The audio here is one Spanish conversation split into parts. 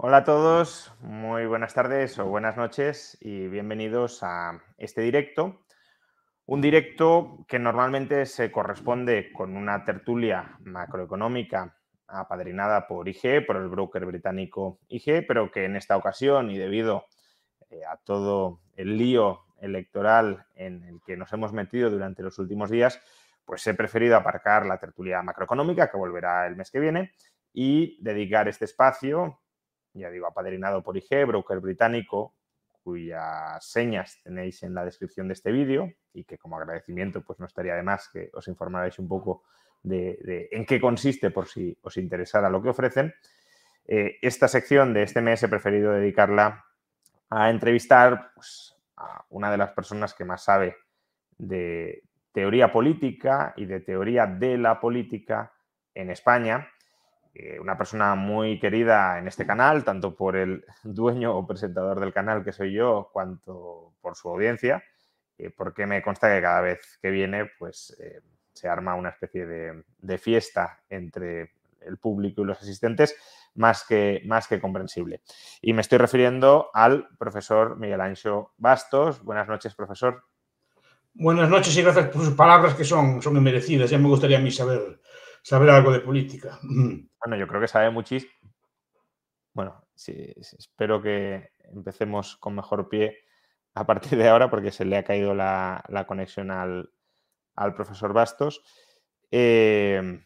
Hola a todos, muy buenas tardes o buenas noches y bienvenidos a este directo. Un directo que normalmente se corresponde con una tertulia macroeconómica apadrinada por IG, por el broker británico IG, pero que en esta ocasión y debido eh, a todo el lío electoral en el que nos hemos metido durante los últimos días, pues he preferido aparcar la tertulia macroeconómica, que volverá el mes que viene, y dedicar este espacio, ya digo, apadrinado por IG, broker británico, cuyas señas tenéis en la descripción de este vídeo y que como agradecimiento pues no estaría de más que os informarais un poco de, en qué consiste por si os interesara lo que ofrecen. Eh, esta sección de este mes he preferido dedicarla a entrevistar pues, a una de las personas que más sabe de teoría política y de teoría de la política en España. Eh, una persona muy querida en este canal, tanto por el dueño o presentador del canal que soy yo, cuanto por su audiencia, eh, porque me consta que cada vez que viene, pues se arma una especie de, fiesta entre el público y los asistentes más que, más que comprensible. Y me estoy refiriendo al profesor Miguel Ancho Bastos. Buenas noches, profesor. Buenas noches y gracias por sus palabras que son, son merecidas. Ya me gustaría a mí saber, saber algo de política. Bueno, yo creo que sabe muchísimo. Bueno, espero que empecemos con mejor pie a partir de ahora porque se le ha caído la conexión al, profesor Bastos. Em,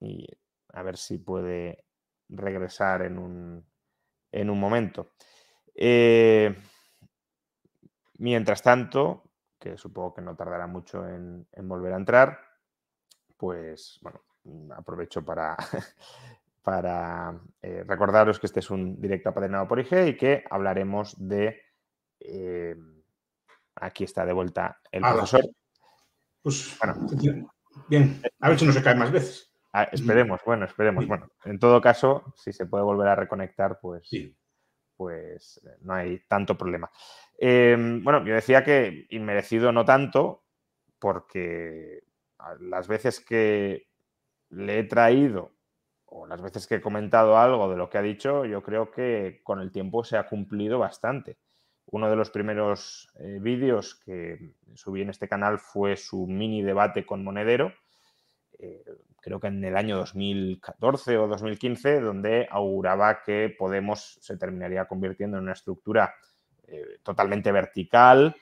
y a ver si puede regresar en un, en un momento. Eh, mientras tanto, que supongo que no tardará mucho en, volver a entrar, pues bueno, aprovecho para, para eh, recordaros que este es un directo apadrinado por IG y que hablaremos de... Em, aquí está de vuelta el profesor pues bien, a ver si no se cae más veces. Ah, esperemos, bueno, esperemos. Bueno, en todo caso, si se puede volver a reconectar, pues, pues eh, no hay tanto problema. Em, bueno, yo decía que inmerecido no tanto, porque las veces que le he traído o las veces que he comentado algo de lo que ha dicho, yo creo que con el tiempo se ha cumplido bastante. Uno de los primeros eh, vídeos que subí en este canal fue su mini debate con Monedero, eh, creo que en el año 2014 o 2015, donde auguraba que Podemos se terminaría convirtiendo en una estructura eh, totalmente vertical,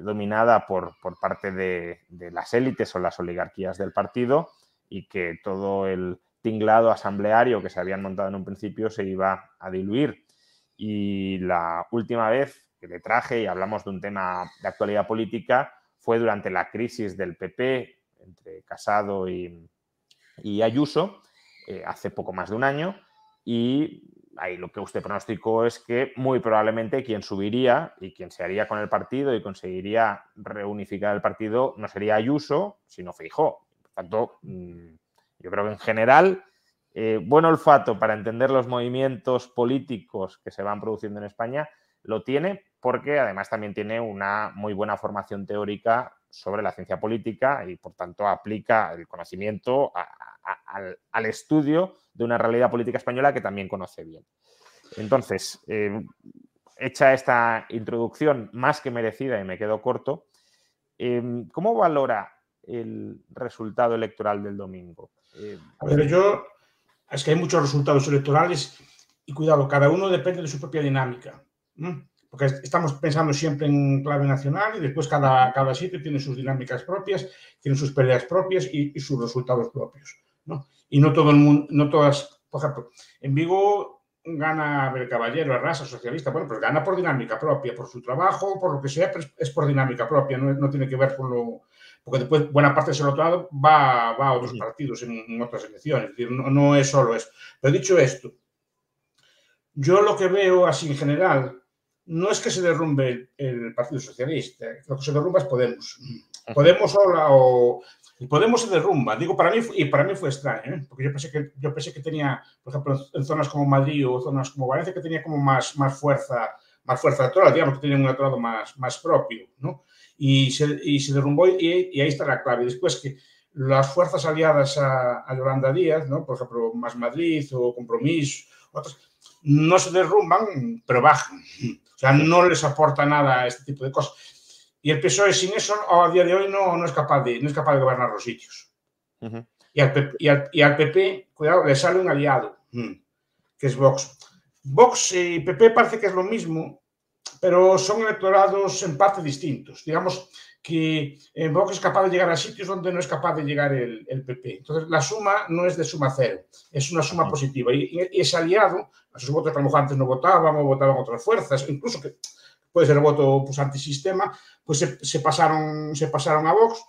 dominada por, por parte de, de, las élites o las oligarquías del partido y que todo el tinglado asambleario que se habían montado en un principio se iba a diluir. Y la última vez le traje y hablamos de un tema de actualidad política fue durante la crisis del PP entre Casado y, Ayuso, eh, hace poco más de un año, y ahí lo que usted pronosticó es que muy probablemente quien subiría y quien se haría con el partido y conseguiría reunificar el partido no sería Ayuso, sino Feijó. Tanto, mm, yo creo que en general, eh, buen olfato para entender los movimientos políticos que se van produciendo en España lo tiene porque además también tiene una muy buena formación teórica sobre la ciencia política y por tanto aplica el conocimiento al, estudio de una realidad política española que también conoce bien. Entonces, eh, hecha esta introducción más que merecida y me quedo corto, em, ¿cómo valora el resultado electoral del domingo? Eh, ver, yo, es que hay muchos resultados electorales y cuidado, cada uno depende de su propia dinámica porque estamos pensando siempre en clave nacional y después cada, cada sitio tiene sus dinámicas propias, tiene sus peleas propias y, sus resultados propios. ¿no? Y no todo el mundo, no todas, por ejemplo, en Vigo gana el caballero, raza socialista, bueno, pues gana por dinámica propia, por su trabajo, por lo que sea, pero es por dinámica propia, no, no tiene que ver con lo... porque después buena parte de ese electorado va, va a otros partidos en, otras elecciones, es decir, no, no, es solo eso. Pero dicho esto, yo lo que veo así en general no es que se derrumbe el, Partido Socialista, lo que se derrumba es Podemos. Podemos sola o Podemos se derrumba. Digo, para mí, y para mí fue extraño, ¿eh? porque yo pensé, que, yo pensé que tenía, por ejemplo, en zonas como Madrid o zonas como Valencia, que tenía como más, más fuerza más fuerza electoral, digamos que tenía un electorado más, más propio, ¿no? Y se, y se derrumbó y, y, ahí está la clave. Después que las fuerzas aliadas a, a Yolanda Díaz, ¿no? Por ejemplo, Más Madrid o Compromiso, otras, no se derrumban, pero bajan. O sea, no les aporta nada a este tipo de cosas. Y el PSOE sin eso a día de hoy no, no, es, capaz de, no es capaz de gobernar los sitios. Uh -huh. y, al PP, y, al, y, al PP, cuidado, le sale un aliado, que es Vox. Vox y PP parece que es lo mismo, pero son electorados en parte distintos. Digamos que Vox es capaz de llegar a sitios donde no es capaz de llegar el, el PP. Entonces, la suma no es de suma cero, es una suma positiva. Y, y ese aliado, a sus votos que a lo mejor antes no votaban o votaban otras fuerzas, incluso que puede ser el voto pues, antisistema, pues se, se, pasaron, se pasaron a Vox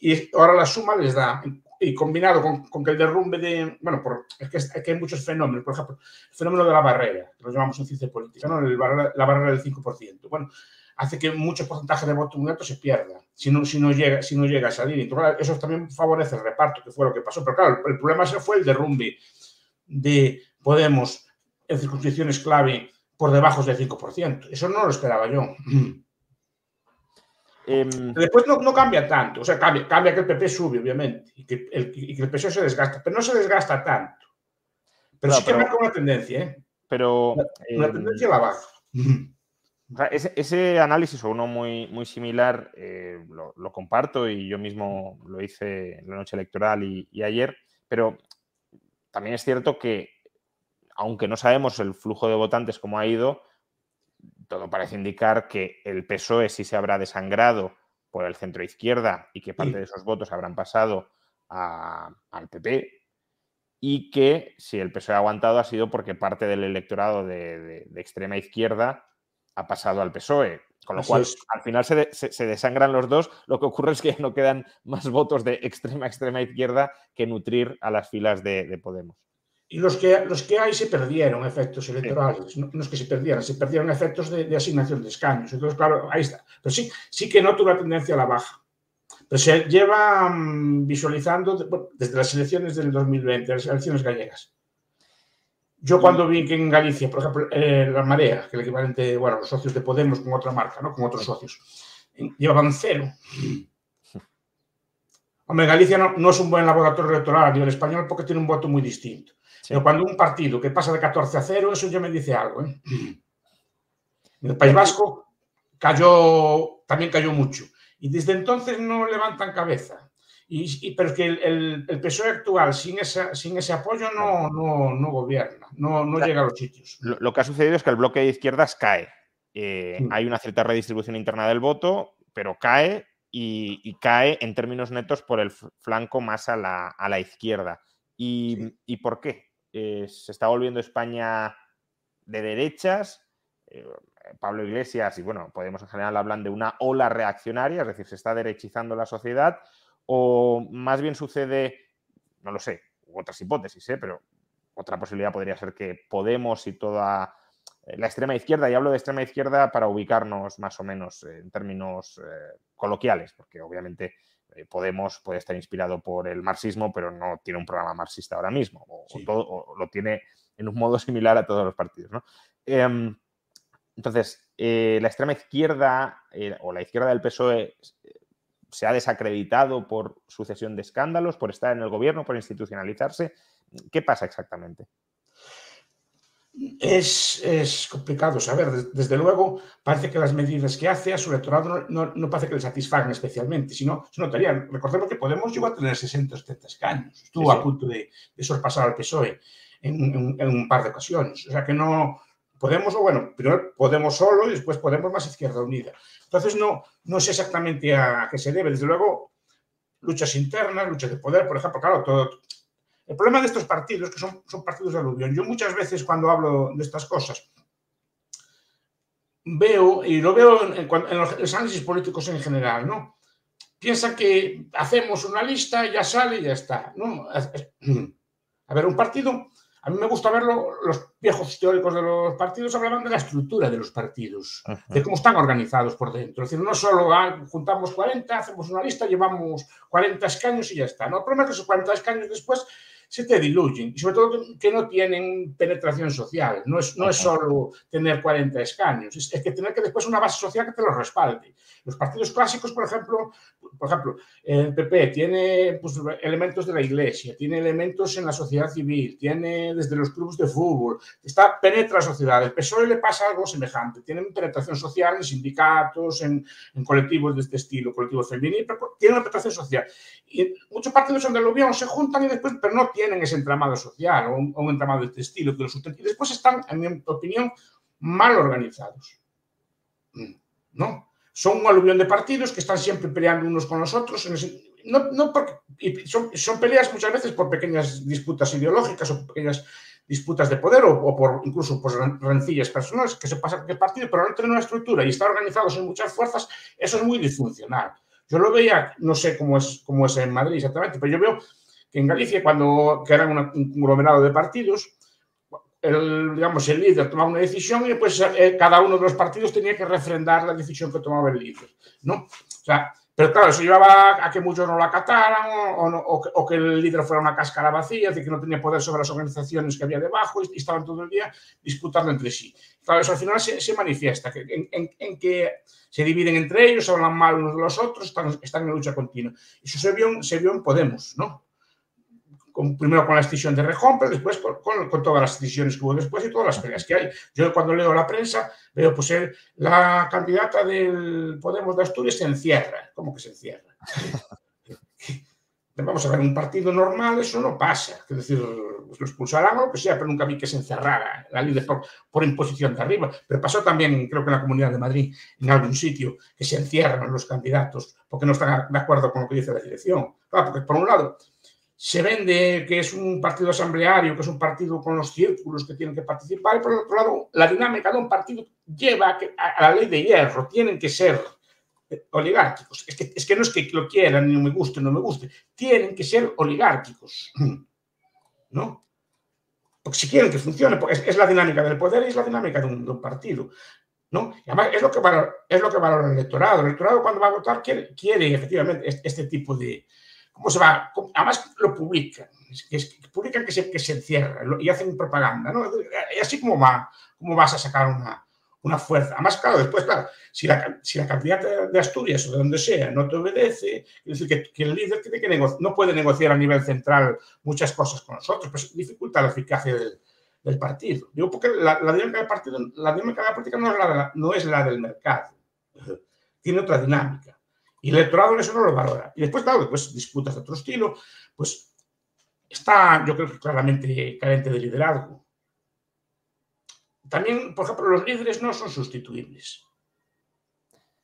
y ahora la suma les da, y combinado con, con que el derrumbe de, bueno, es, que, es, que, hay muchos fenómenos, por ejemplo, el fenómeno de la barrera, que lo llamamos en ciencia política, ¿no? El la barrera del 5%, bueno, hace que mucho porcentaje de voto neto se pierda si no, si no, llega, si no llega a salir. Entonces, eso también favorece el reparto, que fue lo que pasó. Pero claro, el problema ese fue el derrumbe de Podemos en circunscripciones clave por debajo del 5%. Eso no lo esperaba yo. Eh, Después no, no, cambia tanto, o sea, cambia, cambia que el PP sube, obviamente, y que el, y que el PSOE se desgasta, pero no se desgasta tanto. Pero sí que pero, marca una tendencia, ¿eh? Pero. Una, una eh, tendencia a la baja. O sea, ese, ese, análisis o uno muy, muy similar eh, lo, lo, comparto y yo mismo lo hice en la noche electoral y, y ayer, pero también es cierto que aunque no sabemos el flujo de votantes cómo ha ido, todo parece indicar que el PSOE sí se habrá desangrado por el centro izquierda y que parte sí. de esos votos habrán pasado a, al PP y que si el PSOE ha aguantado ha sido porque parte del electorado de, de, de extrema izquierda ha pasado al PSOE. Con lo Así cual, es. al final se, de, se, se, desangran los dos. Lo que ocurre es que no quedan más votos de extrema, extrema izquierda que nutrir a las filas de, de Podemos. Y los que, los que hay se perdieron efectos electorales, no, no, es que se perdieran, se perdieron efectos de, de, asignación de escaños. Entonces, claro, ahí está. Pero sí, sí que noto una tendencia a la baja. Pero se lleva um, visualizando de, bueno, desde las elecciones del 2020, las elecciones gallegas. Yo cuando vi que en Galicia, por ejemplo, eh, la Marea, que es el equivalente, bueno, los socios de Podemos con otra marca, ¿no? Con otros socios, llevaban cero. Hombre, Galicia no, no, es un buen laboratorio electoral a nivel español porque tiene un voto muy distinto. Pero cuando un partido que pasa de 14 a 0, eso ya me dice algo. ¿eh? En el País Vasco cayó, también cayó mucho. Y desde entonces no levantan cabeza. Y, y, pero es que el, el, el, PSOE actual, sin, esa, sin ese apoyo, no, no, no gobierna, no, no llega a los sitios. Lo, lo, que ha sucedido es que el bloque de izquierdas cae. Eh, sí. Hay una cierta redistribución interna del voto, pero cae y, y, cae en términos netos por el flanco más a la, a la izquierda. ¿Y, sí. ¿Y por qué? Eh, se está volviendo España de derechas. Eh, Pablo Iglesias y, bueno, Podemos en general hablan de una ola reaccionaria, es decir, se está derechizando la sociedad, o más bien sucede, no lo sé, otras hipótesis, ¿eh? pero otra posibilidad podría ser que Podemos y toda eh, la extrema izquierda, y hablo de extrema izquierda para ubicarnos más o menos en términos coloquiales, porque obviamente Podemos puede estar inspirado por el marxismo, pero no tiene un programa marxista ahora mismo, o, sí. o, todo, o lo tiene en un modo similar a todos los partidos. ¿no? Eh, entonces, eh, la extrema izquierda eh, o la izquierda del PSOE eh, se ha desacreditado por sucesión de escándalos, por estar en el gobierno, por institucionalizarse. ¿Qué pasa exactamente? Es, es, complicado saber. Desde luego, parece que las medidas que hace a su electorado no, no, no parece que le satisfagan especialmente, sino se notaría. Recordemos que Podemos llegó a tener 60 o 70 escaños. Estuvo sí, sí. a punto de, de, sorpasar al PSOE en, en, en, un par de ocasiones. O sea que no. Podemos, o bueno, primero Podemos solo y después Podemos más Izquierda Unida. Entonces, no, no sé exactamente a qué se debe. Desde luego, luchas internas, luchas de poder, por ejemplo, claro, todo, el problema de estos partidos, que son, son partidos de aluvión, yo muchas veces cuando hablo de estas cosas, veo, y lo veo en, los análisis políticos en general, ¿no? piensa que hacemos una lista, ya sale y ya está. ¿no? A ver, un partido, a mí me gusta verlo, los viejos teóricos de los partidos hablaban de la estructura de los partidos, de cómo están organizados por dentro. Es decir, no solo ah, juntamos 40, hacemos una lista, llevamos 40 escaños y ya está. No, el problema es que esos 40 escaños después se te diluyen y sobre todo que no tienen penetración social. No es, no es solo tener 40 escaños, es, que tener que después una base social que te los respalde. Los partidos clásicos, por ejemplo, por ejemplo, el PP tiene pues, elementos de la iglesia, tiene elementos en la sociedad civil, tiene desde los clubes de fútbol, está, penetra la sociedad. El PSOE le pasa algo semejante, tienen penetración social en sindicatos, en, en colectivos de este estilo, colectivos femeninos, pero tiene una penetración social. Y muchos partidos donde lo vieron se juntan y después, pero no tienen ese entramado social o un, entramado de este estilo que los Y después están, en mi opinión, mal organizados. Mm, ¿No? Son un aluvión de partidos que están siempre peleando unos con los otros. no, no porque, son, son, peleas muchas veces por pequeñas disputas ideológicas o pequeñas disputas de poder o, por incluso por rencillas personales que se pasan el partido, pero no tienen una estructura y está organizados en muchas fuerzas, eso es muy disfuncional. Yo lo veía, no sé cómo es, cómo es en Madrid exactamente, pero yo veo en Galicia, cuando que eran un conglomerado de partidos, el, digamos, el líder tomaba una decisión y después eh, cada uno de los partidos tenía que refrendar la decisión que tomaba el líder, ¿no? O sea, pero claro, eso llevaba a que muchos no la acataran o, que, el líder fuera una cáscara vacía, de que no tenía poder sobre las organizaciones que había debajo y, estaban todo el día disputando entre sí. Claro, eso al final se, manifiesta, que, en, que se dividen entre ellos, hablan mal unos de los otros, están, están en lucha continua. Eso se vio, se vio en Podemos, ¿no? Primero con la decisión de Rejón, después con, todas las decisiones que hubo después y todas las peleas que hay. Yo cuando leo la prensa veo, pues la candidata del Podemos de Asturias se encierra. ¿Cómo que se encierra? Vamos a ver, un partido normal eso no pasa. Es decir, lo expulsarán o lo que sea, pero nunca vi que se encerrara la líder por, por, imposición de arriba. Pero pasó también, creo que en la Comunidad de Madrid, en algún sitio, que se encierran los candidatos porque no están de acuerdo con lo que dice la dirección. Claro, porque por un lado se vende que es un partido asambleario, que es un partido con los círculos que tienen que participar, y por otro lado, la dinámica de un partido lleva a, la ley de hierro, tienen que ser eh, oligárquicos. Es que, es que no es que lo quieran, ni me guste, no me guste, tienen que ser oligárquicos, ¿no? Porque si quieren que funcione, pues es, la dinámica del poder y es la dinámica de un, partido. ¿no? Y además es lo, que valora, es lo que valora el electorado. El electorado cuando va a votar quiere, quiere efectivamente este tipo de, ¿Cómo? Además lo publican, es, publican que se, que se encierra y hacen propaganda, ¿no? Y así como, va, cómo vas a sacar una, una fuerza. Además, claro, después, claro, si la, si la candidata de Asturias o de donde sea no te obedece, es decir, que, que el líder tiene que no puede negociar a nivel central muchas cosas con nosotros, pues dificulta la eficacia del, del partido. Digo, porque la, la, dinámica del partido, la dinámica de la política no es la, no es la del mercado, tiene otra dinámica. Y el electorado eso no lo valora. Y después, claro, después disputas de otro estilo, pues está, yo creo que claramente carente de liderazgo. También, por ejemplo, los líderes no son sustituibles.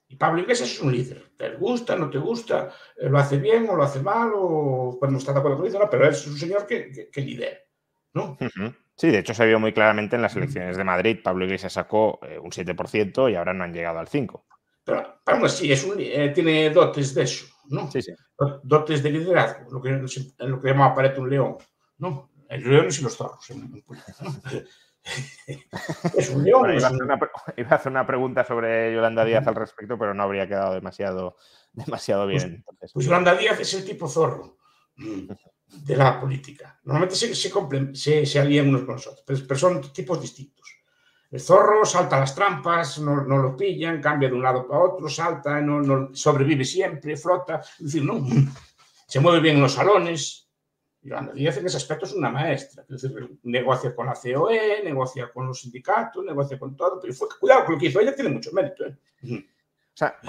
Y Pablo Iglesias es un líder. Te gusta, no te gusta, eh, lo hace bien o lo hace mal, o pues no está de acuerdo con eso, pero es un señor que, que, lidera. ¿no? Sí, de hecho se vio muy claramente en las elecciones de Madrid. Pablo Iglesias sacó eh, un 7% y ahora no han llegado al 5%. Pero, aún así, es un, eh, tiene dotes de eso, ¿no? Sí, sí. Dotes de liderazgo, lo que, lo que llamaba Pareto un león, ¿no? El león y los zorros. es un león. iba, a hacer una, pregunta sobre Yolanda Díaz al respecto, pero no habría quedado demasiado, demasiado pues, bien. Pues, Yolanda Díaz es el tipo zorro mm, de la política. Normalmente se, se, se, alían unos con los otros, pero son tipos distintos. El zorro salta las trampas, no, lo pillan, cambia de un lado para otro, salta, no, sobrevive siempre, flota. Es decir, no, se mueve bien en los salones. Y Ana Díaz en ese aspecto es una maestra. Es decir, negocia con la COE, negocia con los sindicatos, negocia con todo. Pero fue, cuidado con lo que hizo ella, tiene mucho mérito. ¿eh? O sea,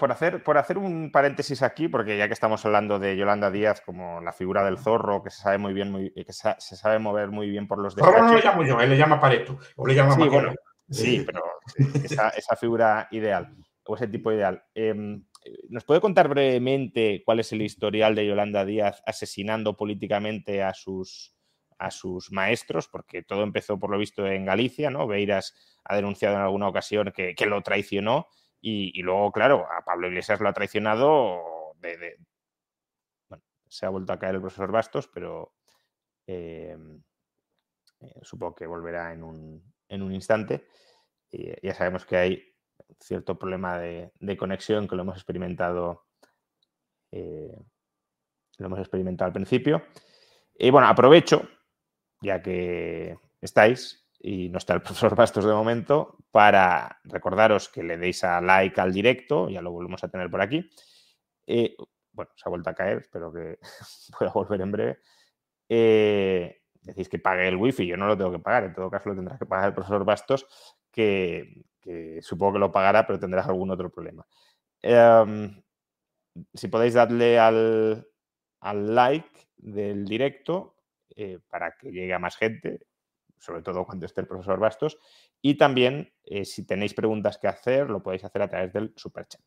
por, hacer, por hacer un paréntesis aquí, porque ya que estamos hablando de Yolanda Díaz como la figura del zorro, que se sabe muy bien, muy, que se, sabe mover muy bien por los Zorro no lo llamo yo, él le llama Pareto, o le llama sí, sí, pero esa, figura ideal, o ese tipo ideal. Em, ¿Nos puede contar brevemente cuál es el historial de Yolanda Díaz asesinando políticamente a sus, a sus maestros? Porque todo empezó, por lo visto, en Galicia, ¿no? Beiras ha denunciado en alguna ocasión que, que lo traicionó y, luego, claro, a Pablo Iglesias lo ha traicionado de, bueno, se ha vuelto a caer el profesor Bastos, pero em, eh, supongo que volverá en un, en un instante. ya sabemos que hay cierto problema de, conexión que lo hemos experimentado eh, lo hemos experimentado al principio. Y bueno, aprovecho, ya que estáis y no está el profesor Bastos de momento, para recordaros que le deis a like al directo, ya lo volvemos a tener por aquí. Eh, bueno, se ha vuelto a caer, espero que pueda volver en breve. Eh, decís que pague el wifi, yo no lo tengo que pagar, en todo caso lo tendrá que pagar el profesor Bastos, que, supongo que lo pagará, pero tendrás algún otro problema. Em, si podéis darle al, like del directo eh, para que llegue a más gente, sobre todo cuando esté el profesor Bastos. Y también, eh, si tenéis preguntas que hacer, lo podéis hacer a través del superchat.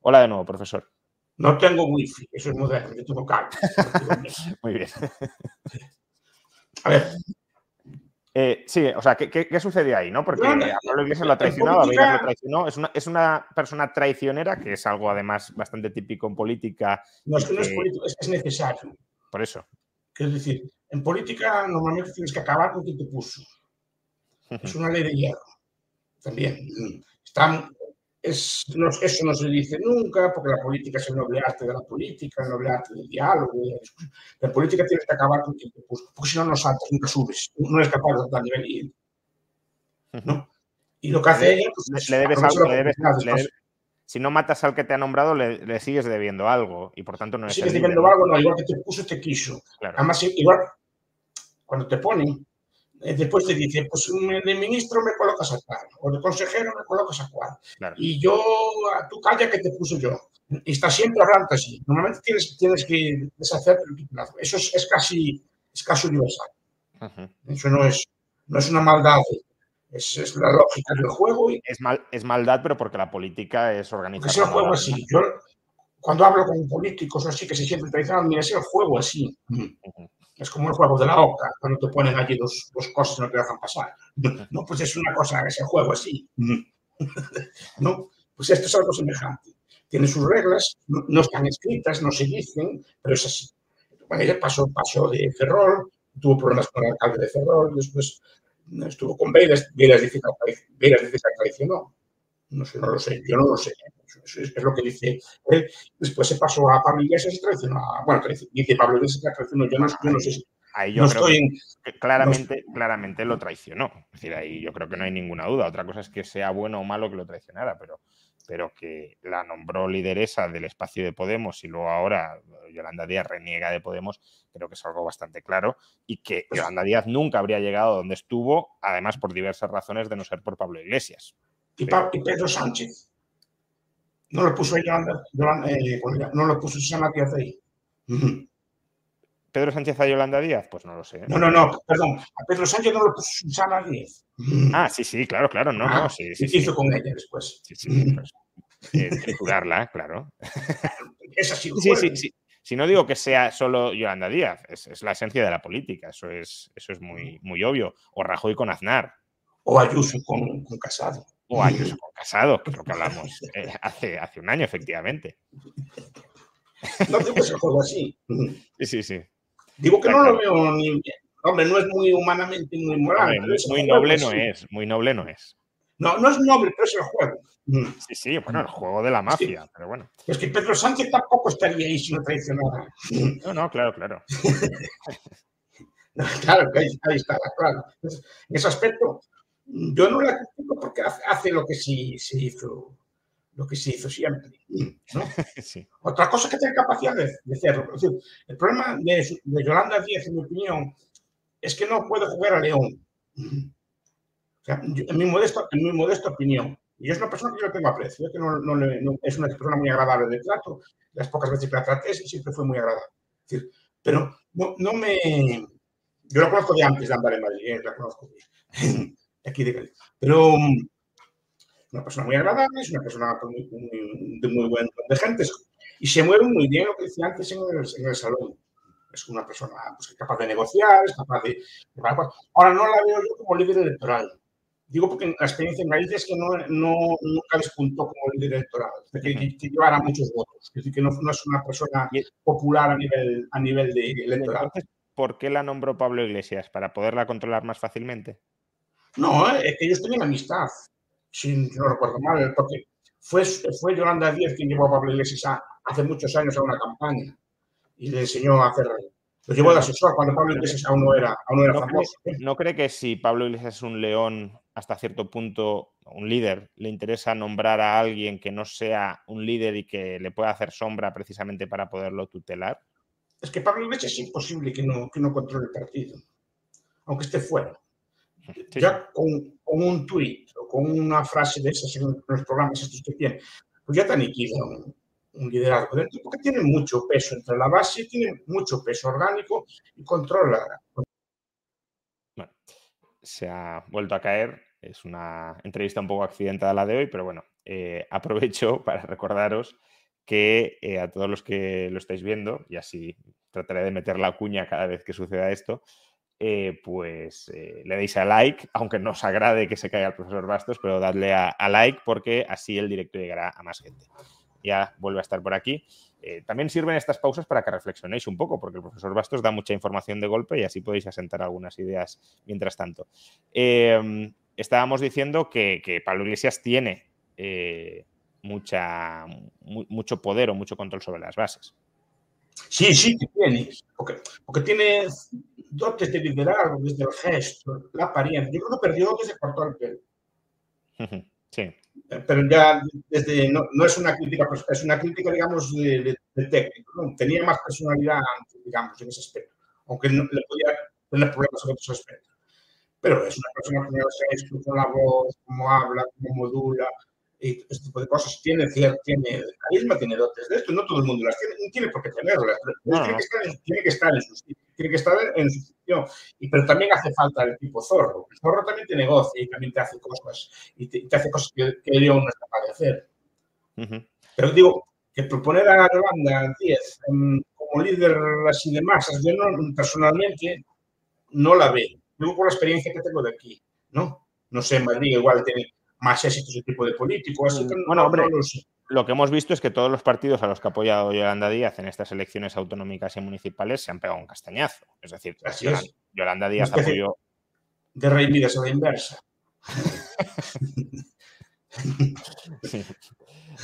Hola de nuevo, profesor. No tengo wifi, eso es moderno, yo tengo cable. Muy bien. A ver. Eh, sí, o sea, ¿qué, sucede ahí? ¿no? Porque a Pablo Iglesias lo ha traicionado, a lo traicionó. Es una, es una, persona traicionera, que es algo además bastante típico en política. No, es que no es político, es, es necesario. Por eso. Es decir, en política normalmente tienes que acabar con quien te puso. Es una ley de hierro. También. Están eso no se dice nunca, porque la política es el noble arte de la política, el noble arte del diálogo, de la discusión. Política tienes que acabar con quien te puso, porque si no, no saltas, nunca subes, no eres capaz de saltar nivel y, ¿no? Y lo que hace ella... Pues, le debes algo, le debes, si no matas al que te ha nombrado, le, sigues debiendo algo y por tanto no es. Sigues debiendo algo, no, igual que te puso, te quiso. Además, igual, cuando te ponen, eh, después te dice, pues de ministro me colocas a tal, o de consejero me colocas a cual. Y yo, a tu calla que te puso yo. Y está siempre hablando así. Normalmente tienes, tienes que deshacer. Eso es, es, casi, es casi universal. Eso no es, no es una maldad. Es, es la lógica del juego. Y... Es, mal, es maldad, pero porque la política es organizada. Es el juego así. Yo, cuando hablo con políticos así que se sienten tradicionales, mira, es el juego así. Es como el juego de la OCA, cuando te ponen allí dos, dos cosas y no te dejan pasar. No, pues es una cosa, es el juego así. No, pues esto es algo semejante. Tiene sus reglas, no, están escritas, no se dicen, pero es así. Bueno, ella pasó, pasó de Ferrol, tuvo problemas con el alcalde de Ferrol, después estuvo con Veiras, Veiras dice que traicionó. No sé, no lo sé, yo no lo sé. Eso es, lo que dice él. Después se pasó a Pablo Iglesias y traicionó a. Bueno, dice Pablo Iglesias que traicionó. Yo no, yo no sé si. Ahí yo creo que claramente, claramente lo traicionó. Es decir, ahí yo creo que no hay ninguna duda. Otra cosa es que sea bueno o malo que lo traicionara, pero, pero que la nombró lideresa del espacio de Podemos y luego ahora Yolanda Díaz reniega de Podemos, creo que es algo bastante claro. Y que pues Yolanda Díaz nunca habría llegado donde estuvo, además por diversas razones de no ser por Pablo Iglesias. Y, Pedro Sánchez. No lo puso Yolanda, eh, no lo puso Susana Díaz ahí. ¿Pedro Sánchez a Yolanda Díaz? Pues no lo sé. No, no, no, perdón. A Pedro Sánchez no lo puso Susana Díaz. Ah, sí, sí, claro, claro. No, no, sí, sí, hizo con ella después. Sí, sí, pues, eh, claro. Es así. Sí, sí, sí. Si no digo que sea solo Yolanda Díaz, es, la esencia de la política, eso es, eso es muy, muy obvio. O Rajoy con Aznar. O Ayuso con, con Casado o años con casado, que es lo que hablamos eh, hace, hace un año, efectivamente. No se juego así. Sí, sí, sí. Digo que no lo veo ni bien. Hombre, no es muy humanamente muy moral. muy noble no es, muy noble no es. No, no es noble, pero es el juego. Sí, sí, bueno, el juego de la mafia, pero bueno. Es que Pedro Sánchez tampoco estaría ahí si no traicionara. No, no, claro, claro. claro, ahí, ahí está, claro. en ese aspecto, yo no la critico porque hace, lo que sí se hizo lo que se hizo siempre. Otra cosa que tiene capacidad de, hacerlo. el problema de, Yolanda Díaz, en mi opinión, es que no puede jugar a León. en, mi modesto, en mi modesta opinión. Y es una persona que yo tengo aprecio, que no, no, es una persona muy agradable de trato. Las pocas veces que la traté siempre fue muy agradable. pero no, no me... Yo la conozco de antes de andar en Madrid, ¿eh? la conozco aquí de Pero una persona muy agradable, es una persona de muy buen de gente y se mueve muy bien lo que decía antes en el, salón. Es una persona pues, capaz de negociar, es capaz de, Ahora no la veo yo como líder electoral. Digo porque la experiencia en Galicia es que no, no nunca despuntó como líder electoral, que, que, llevara muchos votos, es decir, que no, no, es una persona popular a nivel, a nivel de electoral. Entonces, ¿por qué la nombró Pablo Iglesias? ¿Para poderla controlar más fácilmente? No, es que ellos tenían amistad, si no recuerdo mal, porque fue, fue Yolanda Díaz quien llevó a Pablo Iglesias hace muchos años a una campaña y le enseñó a hacer lo llevó de asesor cuando Pablo Iglesias aún no era, aún no era famoso. ¿No cree que si Pablo Iglesias es un león hasta cierto punto, un líder, le interesa nombrar a alguien que no sea un líder y que le pueda hacer sombra precisamente para poderlo tutelar? Es que Pablo Iglesias es imposible que no, que no controle el partido, aunque esté fuera. Ya con, con, un tuit o con una frase de esas en los programas estos que tiene, pues ya te aniquila un liderazgo dentro, porque tiene mucho peso entre la base, tiene mucho peso orgánico y controla. Bueno, se ha vuelto a caer. Es una entrevista un poco accidentada la de hoy, pero bueno, eh, aprovecho para recordaros que eh, a todos los que lo estáis viendo, y así trataré de meter la cuña cada vez que suceda esto, eh, pues le deis a like, aunque no os agrade que se caiga el profesor Bastos, pero dadle a like porque así el directo llegará a más gente ya vuelve a estar por aquí. Eh, también sirven estas pausas para que reflexionéis un poco, porque el profesor Bastos da mucha información de golpe y así podéis asentar algunas ideas mientras tanto. Estábamos diciendo que, Pablo Iglesias tiene eh, mucha, mucho poder o mucho control sobre las bases. Sí, sí, tiene, porque, porque tiene dotes de liderazgo, desde el gesto, la apariencia. Yo creo que perdió desde cortó el pelo. Sí. Pero ya desde, no, no, es una crítica, pues, es una crítica, digamos, de, técnico. Tenía más personalidad antes, digamos, en ese aspecto, aunque no, le podía tener problemas en otros aspectos. Pero es una persona que se escucha la voz, cómo habla, cómo modula, y este tipo de cosas. Tiene, tiene carisma, tiene dotes de esto, no todo el mundo las tiene, no tiene por qué tenerlas. Tiene, que estar en, tiene que estar en su sitio tiene que estar en su. Y, pero también hace falta el tipo zorro. El zorro también te negocia y también te hace cosas. Y te, hace cosas que, que León no es capaz de hacer. Pero digo, que proponer a Yolanda 10 como líder así de masas, yo no, personalmente no la veo. Luego por la experiencia que tengo de aquí, ¿no? No sé, Madrid igual tiene más éxito ese tipo de político, así que bueno, hombre, no lo sé lo que hemos visto es que todos los partidos a los que ha apoyado Yolanda Díaz en estas elecciones autonómicas y municipales se han pegado un castañazo. Es decir, Yolanda, Díaz apoyó. De Rey Midas a la inversa.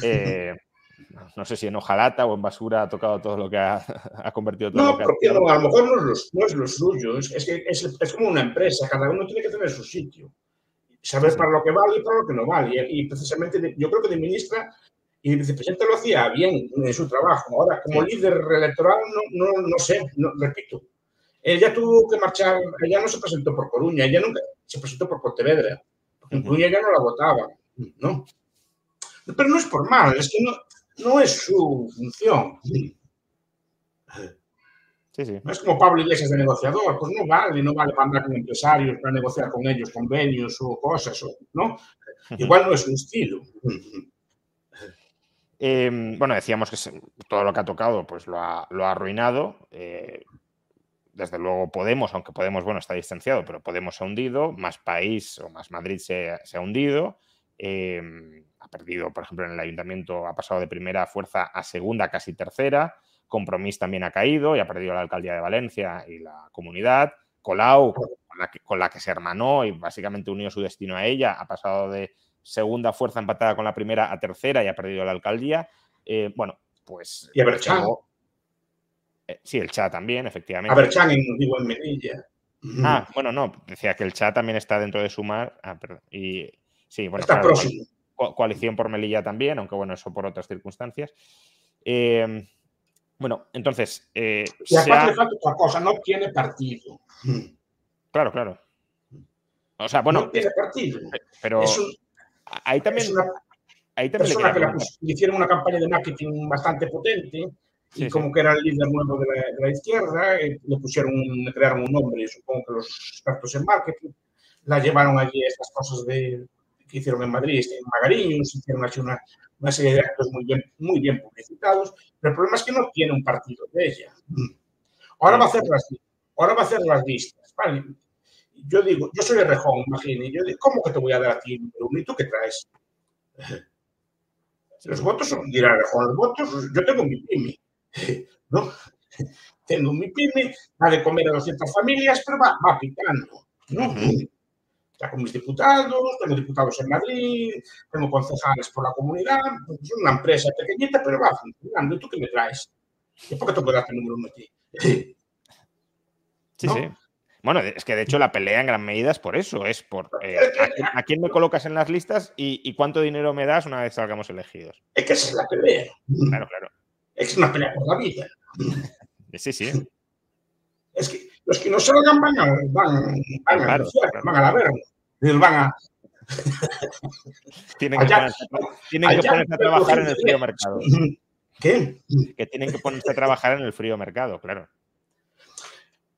Eh, no sé si en hojalata o en basura ha tocado todo lo que ha, convertido todo no, lo que porque a lo mejor no es, no es lo suyo, es, que es, como una empresa, cada uno tiene que tener su sitio, saber para lo que vale y para lo que no vale. Y, precisamente yo creo que de ministra y el vicepresidente lo hacía bien en su trabajo. Ahora, como líder electoral, no, no, no sé, no, repito. Ella tuvo que marchar, ella no se presentó por Coruña, ella nunca se presentó por Pontevedra. En Coruña ya no la votaba, ¿no? Pero no es por mal, es que no, no es su función. Sí, sí. No es como Pablo Iglesias de negociador, pues no vale, no vale para andar con empresarios, para negociar con ellos convenios o cosas, ¿no? Igual no es un estilo. Em, bueno, decíamos que todo lo que ha tocado pues lo ha, arruinado. Eh, desde luego Podemos, aunque Podemos, bueno, está distanciado, pero Podemos se ha hundido, más País o más Madrid se, ha hundido. Em, ha perdido, por ejemplo, en el ayuntamiento, ha pasado de primera fuerza a segunda, casi tercera. Compromís también ha caído y ha perdido la alcaldía de Valencia y la comunidad. Colau, con la, que, con la que se hermanó y básicamente unió su destino a ella, ha pasado de segunda fuerza empatada con la primera a tercera y ha perdido la alcaldía. Eh, bueno, pues. Y a Berchan. Eh, sí, el Cha también, efectivamente. A Berchan en, digo, en Melilla. Ah, bueno, no, decía que el Cha también está dentro de Sumar. Ah, perdón. Y sí, bueno. Está próximo. coalición por Melilla también, aunque bueno, eso por otras circunstancias. Eh, bueno, entonces. y aparte le falta otra cosa, no tiene partido. Claro, claro. O sea, bueno. No tiene partido. Pero. Ahí también. Es una ahí también persona que la hicieron una campaña de marketing bastante potente y como que era el líder nuevo de la, de la izquierda, eh, le pusieron, le crearon un nombre, supongo que los expertos en marketing, la llevaron allí a estas cosas de, que hicieron en Madrid, en Magariños, hicieron así una, una, serie de actos muy bien, muy bien publicitados, pero el problema es que no tiene un partido de ella. Ahora va a hacer las, ahora va a hacer las listas, ¿vale? yo digo, yo soy de Rejón, imagínate, yo digo, ¿cómo que te voy a dar a ti un ¿Y tú qué traes? Los votos son, dirá Rejón, los votos, yo tengo mi pyme, ¿no? Tengo mi pyme, va de comer a 200 familias, pero va, va picando, ¿no? Ya con mis diputados, tengo diputados en Madrid, tengo concejales por la comunidad, es una empresa pequeñita, pero va funcionando. ¿Y tú qué me traes? ¿Y por qué te puedo dar el número uno aquí? Sí, sí. Bueno, es que de hecho la pelea en gran medida es por eso, es por eh, a, quién, me colocas en las listas y, cuánto dinero me das una vez salgamos elegidos. Es que esa es la pelea. Claro, claro. Es una pelea por la vida. Sí, sí. Es que los que no salgan van a, van, van, a, van a la verga. Tienen que, ponerse, tienen que ponerse a trabajar en el frío mercado. ¿Qué? Que tienen que ponerse a trabajar en el frío mercado, claro.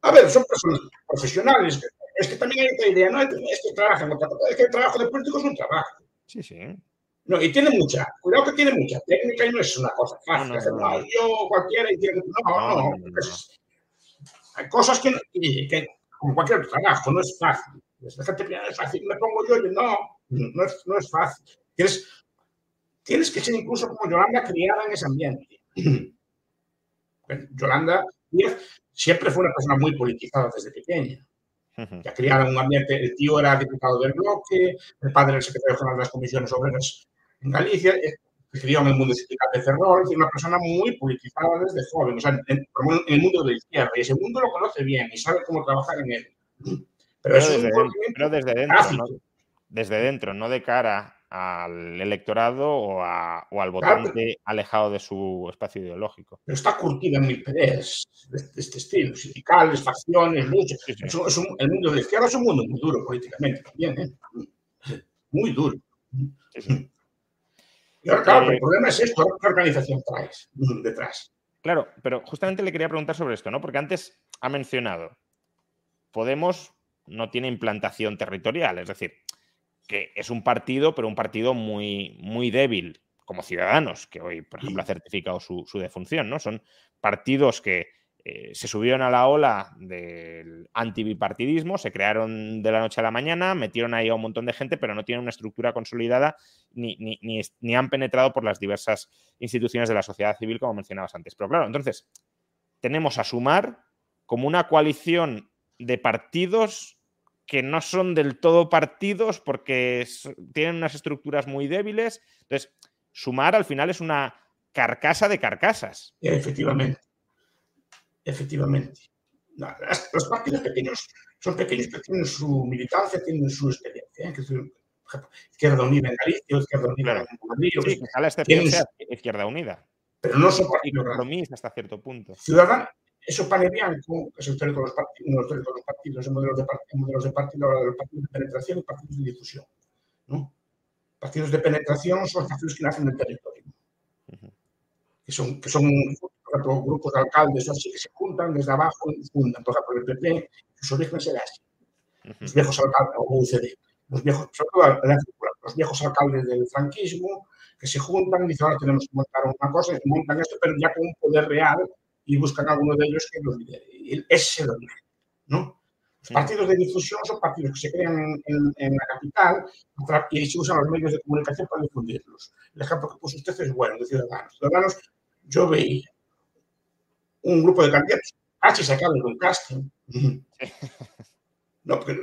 A ver, son personas profesionales. Es que también hay otra idea, ¿no? Es que trabajan, es que el trabajo de político es un trabajo. Sí, sí. No, y tiene mucha, cuidado que tiene mucha técnica y no es una cosa fácil. No, yo cualquiera y tiene, no, no, hay cosas que, que, como cualquier otro trabajo, no es fácil. La gente piensa, es fácil, me pongo yo y no, no es, no es fácil. Tienes, tienes que ser incluso como Yolanda criada en ese ambiente. Yolanda siempre fue una persona muy politizada desde pequeña. Ya criada en un ambiente, el tío era diputado del bloque, el padre era el secretario general de las comisiones obreras en Galicia, eh, se crió en el mundo sindical de Ferrol, y una persona muy politizada desde joven, o sea, en, el mundo de la izquierda, y ese mundo lo conoce bien y sabe cómo trabajar en él. Pero, desde, dentro, desde dentro, ¿no? desde dentro, no de cara al electorado o, al votante alejado de su espacio ideológico. Pero está curtida en mil PDs de, este estilo, sindicales, facciones, luchas. el mundo de la izquierda es un mundo muy duro políticamente también, ¿eh? muy duro. Y ahora, claro, el eh, problema es esto, ¿qué organización traes detrás? Claro, pero justamente le quería preguntar sobre esto, ¿no? Porque antes ha mencionado, Podemos no tiene implantación territorial, es decir, que es un partido, pero un partido muy, muy débil, como Ciudadanos, que hoy, por ejemplo, ha certificado su, defunción, ¿no? Son partidos que eh, se subieron a la ola del antibipartidismo, se crearon de la noche a la mañana, metieron ahí a un montón de gente, pero no tienen una estructura consolidada ni, ni, ni, han penetrado por las diversas instituciones de la sociedad civil, como mencionabas antes. Pero claro, entonces, tenemos a sumar como una coalición de partidos que no son del todo partidos porque tienen unas estructuras muy débiles. Entonces, sumar al final es una carcasa de carcasas. Efectivamente. Efectivamente. los partidos pequeños son pequeños, pero tienen su militancia, tienen su experiencia. ¿eh? Izquierda Unida en Galicia, Izquierda Unida en Madrid. Sí, que sea Izquierda Unida. Pero no son partidos. Y hasta cierto punto. Ciudadanos, eso pane bianco, que de los partidos, los partidos, modelos de, modelos de los partidos de penetración y partidos de difusión. ¿no? Partidos de penetración son partidos que nacen del territorio, que son, que son por ejemplo, grupos de alcaldes o así que se juntan desde abajo y fundan. Por ejemplo, el PP, sus orígenes eran así. Los viejos alcaldes, o UCD, los viejos, sobre todo los viejos alcaldes del franquismo, que se juntan y dicen, ahora tenemos que montar una cosa, y montan esto, pero ya con un poder real y buscan a alguno de ellos que los lidere. Ese es el origen, ¿no? Los partidos de difusión son partidos que se crean en, la capital y se usan los medios de comunicación para difundirlos. El ejemplo que puso usted es bueno, de Ciudadanos. Ciudadanos, yo veía un grupo de candidatos casi sacados de un casting. No, porque,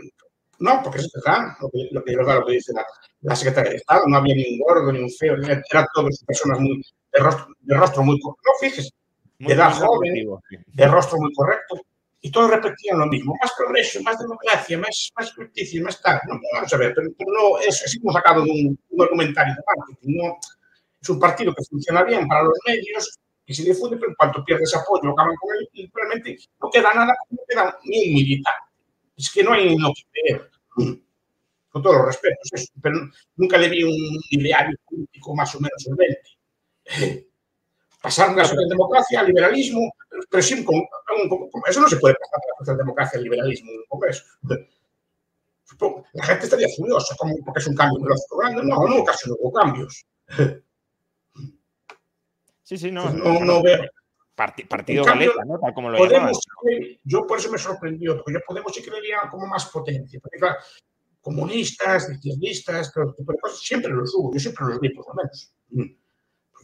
no, porque es verdad lo que, lo que, lo que dice la, la, secretaria de Estado. No había ni un gordo, ni un feo, eran todas personas muy, de, rostro, de rostro muy... No, fíjese, de edad joven, de rostro muy correcto, y todos repetían lo mismo, más progreso, más democracia, más, más justicia, más tal. No, vamos a ver, pero, no, es así como sacado de un, un argumentario de marketing. No, es un partido que funciona bien para los medios, que se difunde, pero en cuanto pierdes apoyo, acaban con él y realmente no queda nada, no queda ni un militar. Es que no hay lo que ver. Con todos los respetos, pero nunca le vi un ideario político más o menos solvente pasar una socialdemocracia al liberalismo, pero sin, con, eso no se puede pasar de la socialdemocracia al liberalismo en un congreso. La gente estaría furiosa como, porque es un cambio grande. No, no, casi no hubo cambios. Sí, sí, no. no, no veo. partido galeta, ¿no? Tal como lo podemos, Yo por eso me sorprendió, porque yo Podemos sí que veía como más potencia. Porque, claro, comunistas, izquierdistas, todo tipo de cosas, siempre los hubo, yo siempre los vi por lo menos.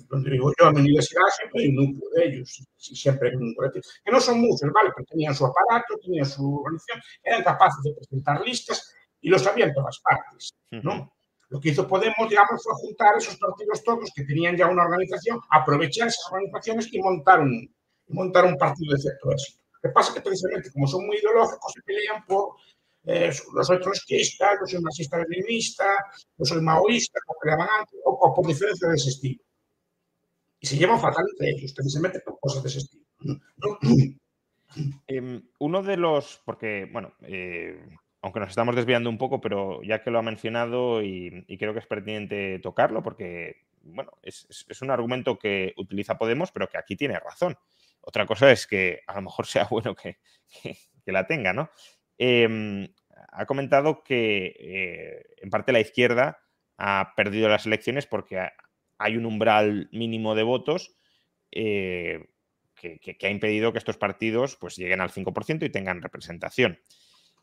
Donde vivo yo, en mi universidad, siempre hay un núcleo de ellos, y siempre hay un colectivo. Que no son muchos, ¿vale? Pero tenían su aparato, tenían su organización, eran capaces de presentar listas y lo sabían todas partes, ¿no? Lo que hizo Podemos, digamos, fue juntar esos partidos todos que tenían ya una organización, aprovechar esas organizaciones y montar un, montar un partido de cierto éxito. Lo que pasa es que precisamente como son muy ideológicos, se pelean por eh, los trotskistas, yo soy marxista leninista, yo soy maoísta, como creaban antes, o, por diferencia de ese estilo. Y se llevan fatal entre ellos, precisamente por cosas de ese estilo. Em, uno de los, porque, bueno, eh, aunque nos estamos desviando un poco, pero ya que lo ha mencionado y, creo que es pertinente tocarlo, porque bueno, es, un argumento que utiliza Podemos, pero que aquí tiene razón. Otra cosa es que a lo mejor sea bueno que, la tenga, ¿no? Em, ha comentado que eh, en parte la izquierda ha perdido las elecciones porque hay un umbral mínimo de votos eh, que, ha impedido que estos partidos pues, lleguen al 5% y tengan representación.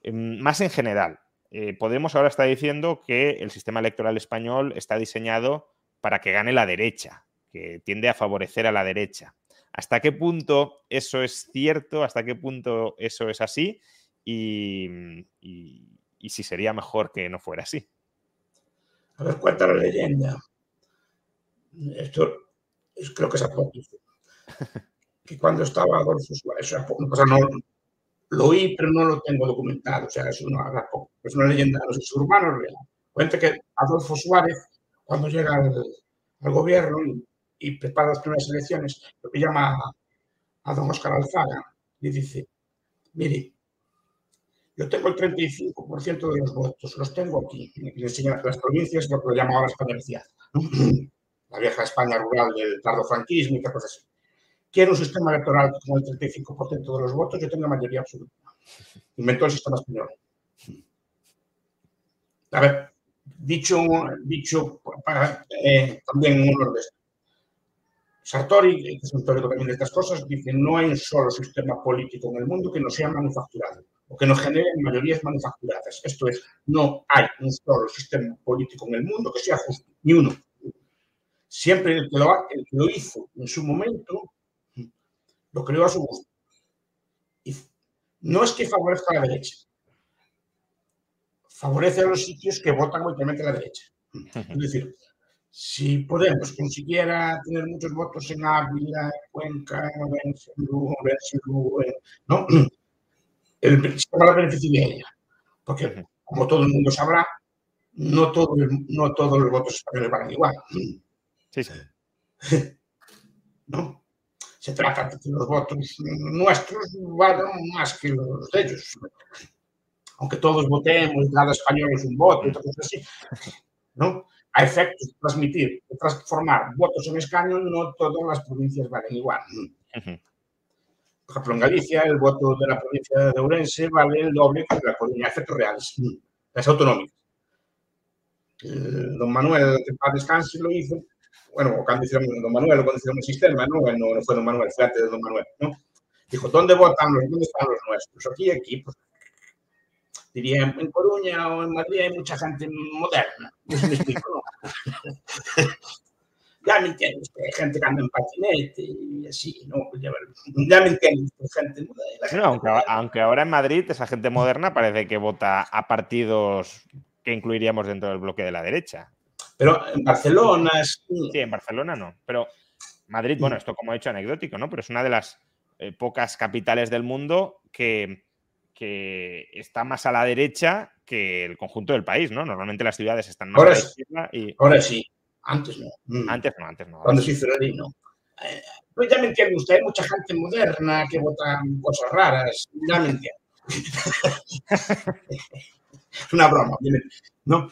Em, más en general, eh, Podemos ahora está diciendo que el sistema electoral español está diseñado para que gane la derecha, que tiende a favorecer a la derecha. ¿Hasta qué punto eso es cierto? ¿Hasta qué punto eso es así? Y, si sería mejor que no fuera así. A ver, cuenta la leyenda. Esto creo que es apócrifo. que cuando estaba Adolfo Suárez, o sea, no, lo oí, pero no lo tengo documentado, o sea, es una, es una leyenda, no sé, urbano real. Cuenta que Adolfo Suárez, cuando llega al, gobierno y, prepara las primeras elecciones, lo que llama a, don Oscar Alzaga y dice, mire, yo tengo el 35% de los votos, los tengo aquí. Y enseña las provincias, lo que lo llama ahora España La vieja España rural del tardo franquismo y cosas así quiero un sistema electoral con el 35% de los votos, yo tengo mayoría absoluta. Inventó el sistema español. A ver, dicho, dicho eh, también honor de esto. Sartori, que es un teórico también de estas cosas, dice no hay un solo sistema político en el mundo que no sea manufacturado o que no genere mayorías manufacturadas. Esto es, no hay un solo sistema político en el mundo que sea justo, ni uno. Siempre el que lo, el que lo hizo en su momento lo creó a su gusto. Y no es que favorezca a la derecha, favorece a los sitios que votan obviamente a la derecha. Es decir, si Podemos consiguiera tener muchos votos en Ávila, en Cuenca, en Lugo, ¿no? el sistema la beneficiaría ella. Porque, como todo el mundo sabrá, no, todo, no todos los votos españoles van igual. Sí, sí. ¿No? se trata de que los votos nuestros valgan más que los de ellos. Aunque todos votemos, cada español es un voto, y cosas así, ¿no? A efectos de transmitir, de transformar votos en escaños, no todas las provincias valen igual. Por ejemplo, en Galicia, el voto de la provincia de Ourense vale el doble que la Coruña, efectos reales, las autonómicas. don Manuel, que para descanse, lo hizo bueno, cuando hicieron Don Manuel, cuando hicieron el sistema, ¿no? no, fue Don Manuel, fue antes de Don Manuel, ¿no? Dijo, ¿dónde votan los, dónde están los nuestros? Aquí, aquí, pues, diría, en Coruña o en Madrid hay mucha gente moderna. me explico, ¿no? ya me entiendes, hay gente que anda en patinete y así, ¿no? Pues ya, me entiendes, gente moderna. aunque, aunque ahora en Madrid esa gente moderna parece que vota a partidos que incluiríamos dentro del bloque de la derecha. Pero en Barcelona... Sí, en Barcelona no. Pero Madrid, bueno, esto como he hecho anecdótico, ¿no? Pero es una de las eh, pocas capitales del mundo que, que está más a la derecha que el conjunto del país, ¿no? Normalmente las ciudades están más ahora a la izquierda y... Ahora sí, antes no. Mm. Antes no, antes no. Cuando se hizo no. Eh, pues ya me entiende usted, hay mucha gente moderna que vota cosas raras, ya me entiende. es una broma, ¿no?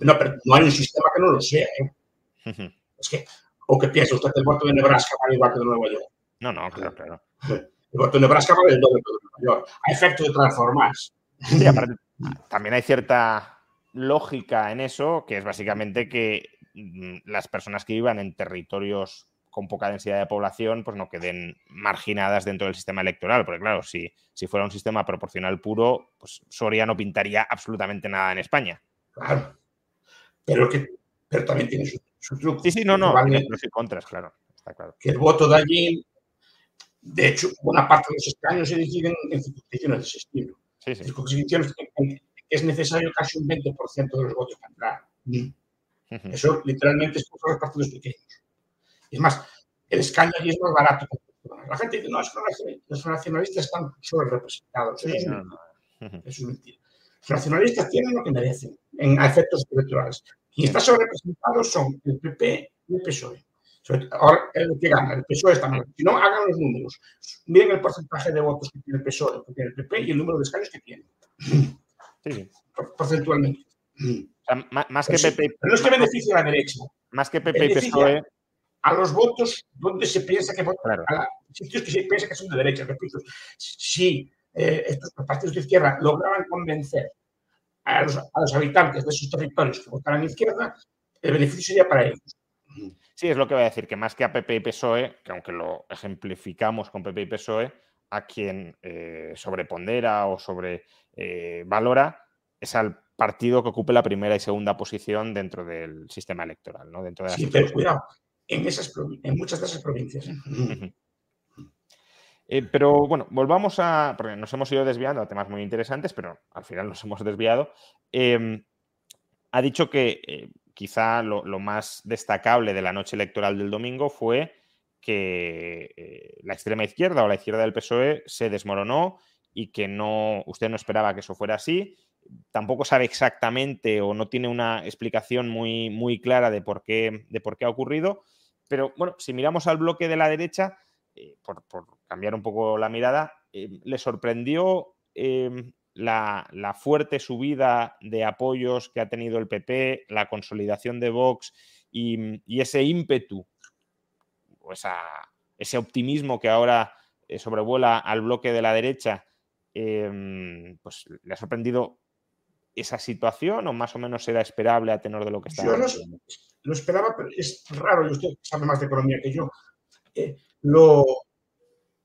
No, pero no hay un sistema que no lo sea. ¿eh? Es que, o que piensa usted que el voto de Nebraska vale igual que de Nueva York. No, no, claro, claro. El voto de Nebraska vale el doble que de Nueva York. A efecto de transformarse. Sí, aparte, también hay cierta lógica en eso, que es básicamente que mm, las personas que vivan en territorios con poca densidad de población pues no queden marginadas dentro del sistema electoral, porque claro, si, si fuera un sistema proporcional puro, pues Soria no pintaría absolutamente nada en España. Claro, pero, que, pero también tiene su, truco. Sí, sí, no, no, vale, pros y contras, claro, está claro. Que el voto de allí, de hecho, buena parte de los escaños se deciden en circunscripciones de ese estilo. Sí, sí. Circunscripciones es necesario casi un 20% de los votos para entrar. Eso literalmente es por los partidos pequeños. Es más, el escaño allí es más barato. La gente dice, no, es que los nacionalistas están sobre representados. Eso, es mentira. Eso es mentira. Los nacionalistas tienen lo que merecen en efectos electorales. Y está sobre representados son el PP y el PSOE. Ahora, el que gana, el PSOE está mal. Si no, hagan los números. Miren el porcentaje de votos que tiene el PSOE, que tiene el PP y el número de escaños que tiene. Sí. Porcentualmente. O sea, más que PP. no es que beneficie a la derecha. Más que PP y PSOE. A los votos donde se piensa que votan. A sitios que se piensa que son de derecha. Repito, si eh, estos partidos de izquierda lograban convencer a los, a los, habitantes de esos territorios que votaran izquierda, el beneficio sería para ellos. Sí, es lo que voy a decir, que más que a PP y PSOE, que aunque lo ejemplificamos con PP y PSOE, a quien eh, sobrepondera o sobrevalora eh, es al partido que ocupe la primera y segunda posición dentro del sistema electoral. ¿no? Dentro de sí, pero cuidado, en, esas, en muchas de esas provincias. ¿eh? Eh, pero bueno, volvamos a. Porque nos hemos ido desviando a temas muy interesantes, pero al final nos hemos desviado. Em, ha dicho que eh, quizá lo, más destacable de la noche electoral del domingo fue que eh, la extrema izquierda o la izquierda del PSOE se desmoronó y que no, usted no esperaba que eso fuera así. Tampoco sabe exactamente o no tiene una explicación muy, muy clara de por, qué, de por qué ha ocurrido. Pero bueno, si miramos al bloque de la derecha, por, cambiar un poco la mirada, eh, ¿le sorprendió em, la, fuerte subida de apoyos que ha tenido el PP, la consolidación de Vox y, ese ímpetu, o ese optimismo que ahora eh, sobrevuela al bloque de la derecha? Em, pues le ha sorprendido esa situación o más o menos era esperable a tenor de lo que está Yo lo esperaba, pero es raro, y usted sabe más de economía que yo. Eh, lo,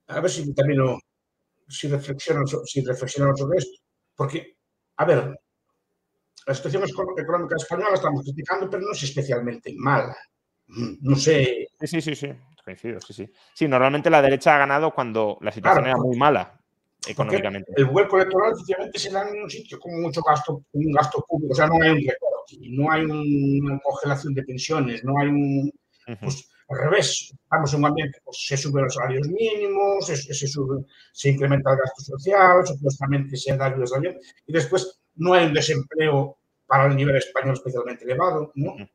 a ver si también lo, si reflexionamos, si reflexionamos sobre esto. Porque, a ver, la situación económica española estamos criticando, pero no es especialmente mala. No sé. Sí, sí, sí, coincido, sí, sí. Sí, normalmente la derecha ha ganado cuando la situación era muy mala económicamente. El vuelco electoral efectivamente se da en un sitio con mucho gasto, un gasto público, o sea, no hay un recorte, no hay una congelación de pensiones, no hay un... Pues, al revés, estamos en un ambiente, pues se suben los salarios mínimos, se, se, sube, se incrementa el gasto social, supuestamente se da ayudas también, y después no hay un desempleo para el nivel español especialmente elevado, ¿no? O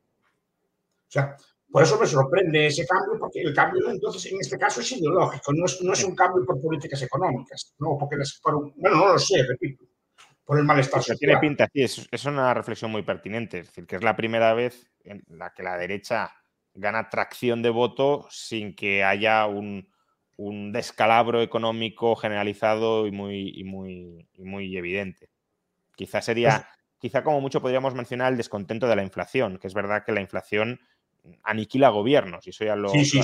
sea, por eso me sorprende ese cambio, porque el cambio entonces en este caso es ideológico, no es, no es un cambio por políticas económicas, ¿no? Porque bueno, no lo sé, repito, por el malestar social. Tiene pinta, sí, es, es una reflexión muy pertinente, es decir, que es la primera vez en la que la derecha gana tracción de voto sin que haya un, descalabro económico generalizado y muy, muy, muy evidente. Quizá sería, pues quizá como mucho podríamos mencionar el descontento de la inflación, que es verdad que la inflación aniquila gobiernos, y eso ya lo, sí, sí,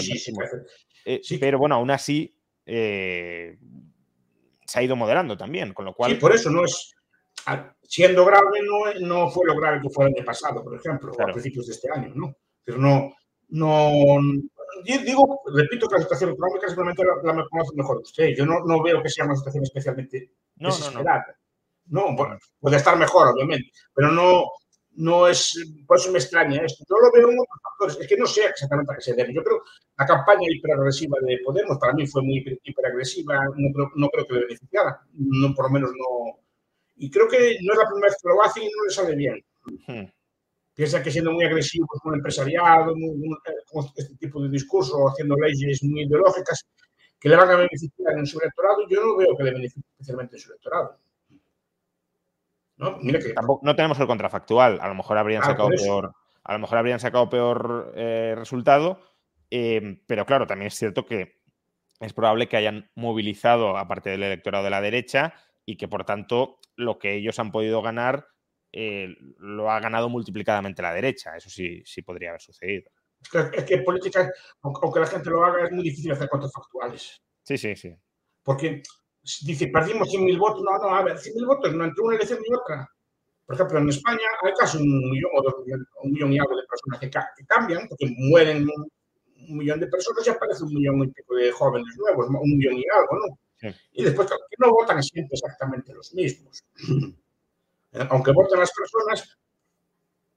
eh, sí, Pero bueno, aún así eh, se ha ido moderando también, con lo cual... Sí, por eso no es... Siendo grave, no, no fue lo grave que fue el año pasado, por ejemplo, o a principios de este año, ¿no? Pero no, no, digo, repito que la situación económica simplemente la, la conoce mejor usted. Yo no, no, veo que sea una situación especialmente no, desesperada. No, no. puede estar mejor, obviamente, pero no, no es, por eso me extraña esto. Yo lo veo en otros factores, es que no sé exactamente a qué se debe. Yo creo que la campaña hiperagresiva de Podemos para mí fue muy hiperagresiva, no creo, no creo que le beneficiara, no, por lo menos no. Y creo que no es la primera vez que lo hace y no le sale bien. Hmm piensa que siendo muy agresivos con el empresariado, con este tipo de discurso, haciendo leyes muy ideológicas, que le van a beneficiar en su electorado, yo no veo que le beneficie especialmente en su electorado. ¿No? que... Tampoco, no tenemos el contrafactual, a lo mejor habrían ah, sacado peor, a lo mejor habrían sacado peor eh, resultado, eh, pero claro, también es cierto que es probable que hayan movilizado a parte del electorado de la derecha y que por tanto lo que ellos han podido ganar eh, lo ha ganado multiplicadamente la derecha. Eso sí, sí podría haber sucedido. Es que, política, aunque la gente lo haga, es muy difícil hacer contrafactuales. Sí, sí, sí. Porque dice, perdimos 100.000 votos. No, no, a ver, 100.000 votos no entre una elección y otra. Por ejemplo, en España hay casi un millón o dos millones, un millón y algo de personas que, cambian, porque mueren un millón de personas y aparece un millón y pico de jóvenes nuevos, un millón y algo, ¿no? Y después, que no votan siempre exactamente los mismos. Aunque voten las personas,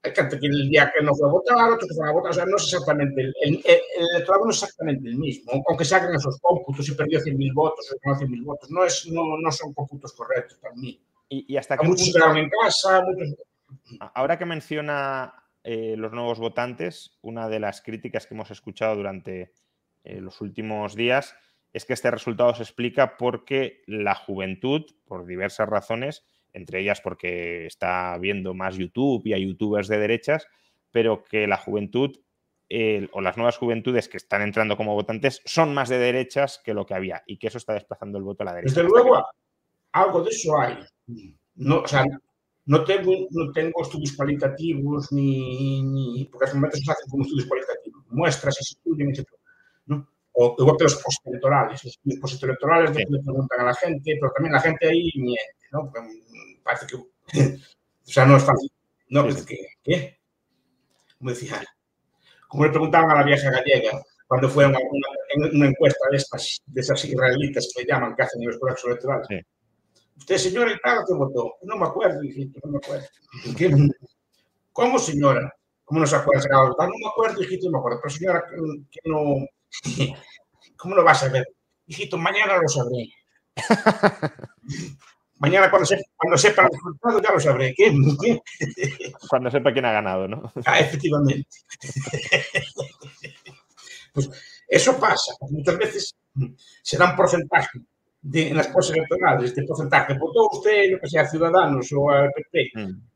hay gente que el día que no fue a votar, otro que fue a votar, o sea, no es exactamente, el, el, electorado no es exactamente el mismo, aunque se hagan esos cómputos y perdió 100.000 votos o no 100.000 votos, no, es, no, no son cómputos correctos para mí. Y, hasta que muchos quedaron en casa, muchos... Ahora que menciona eh, los nuevos votantes, una de las críticas que hemos escuchado durante eh, los últimos días es que este resultado se explica porque la juventud, por diversas razones, entre ellas porque está viendo más YouTube y hay youtubers de derechas, pero que la juventud o las nuevas juventudes que están entrando como votantes son más de derechas que lo que había y que eso está desplazando el voto a la derecha. Desde luego, algo de eso hay. No, o sea, no tengo, no tengo estudios cualitativos ni, ni porque en momentos se hacen como estudios cualitativos, muestras se estudian, etc. ¿no? O igual que los postelectorales. Los estudios postelectorales sí. le preguntan a la gente, pero también la gente ahí miente, ¿no? Parece que. o sea, no es fácil. No, que, ¿qué? Como decía, como le preguntaban a la vieja gallega cuando fue una, una, encuesta de estas, de esas israelitas que llaman, que hacen en los colegios electorales. Sí. Usted, señora, tal que votó. No me acuerdo, hijito, no me acuerdo. ¿Cómo, señora? ¿Cómo no se acuerda? No me acuerdo, hijito, no me acuerdo. Pero señora, que no. ¿Cómo lo vas a ver? Hijito, mañana lo sabré. mañana cuando, se, cuando sepa el resultado ya lo sabré. ¿Qué? cuando sepa quién ha ganado, ¿no? Ah, efectivamente. pues eso pasa. Muchas veces se da un porcentaje de, en las cosas electorales, este porcentaje. ¿Votó usted, lo que sea, Ciudadanos o al PP? Mm.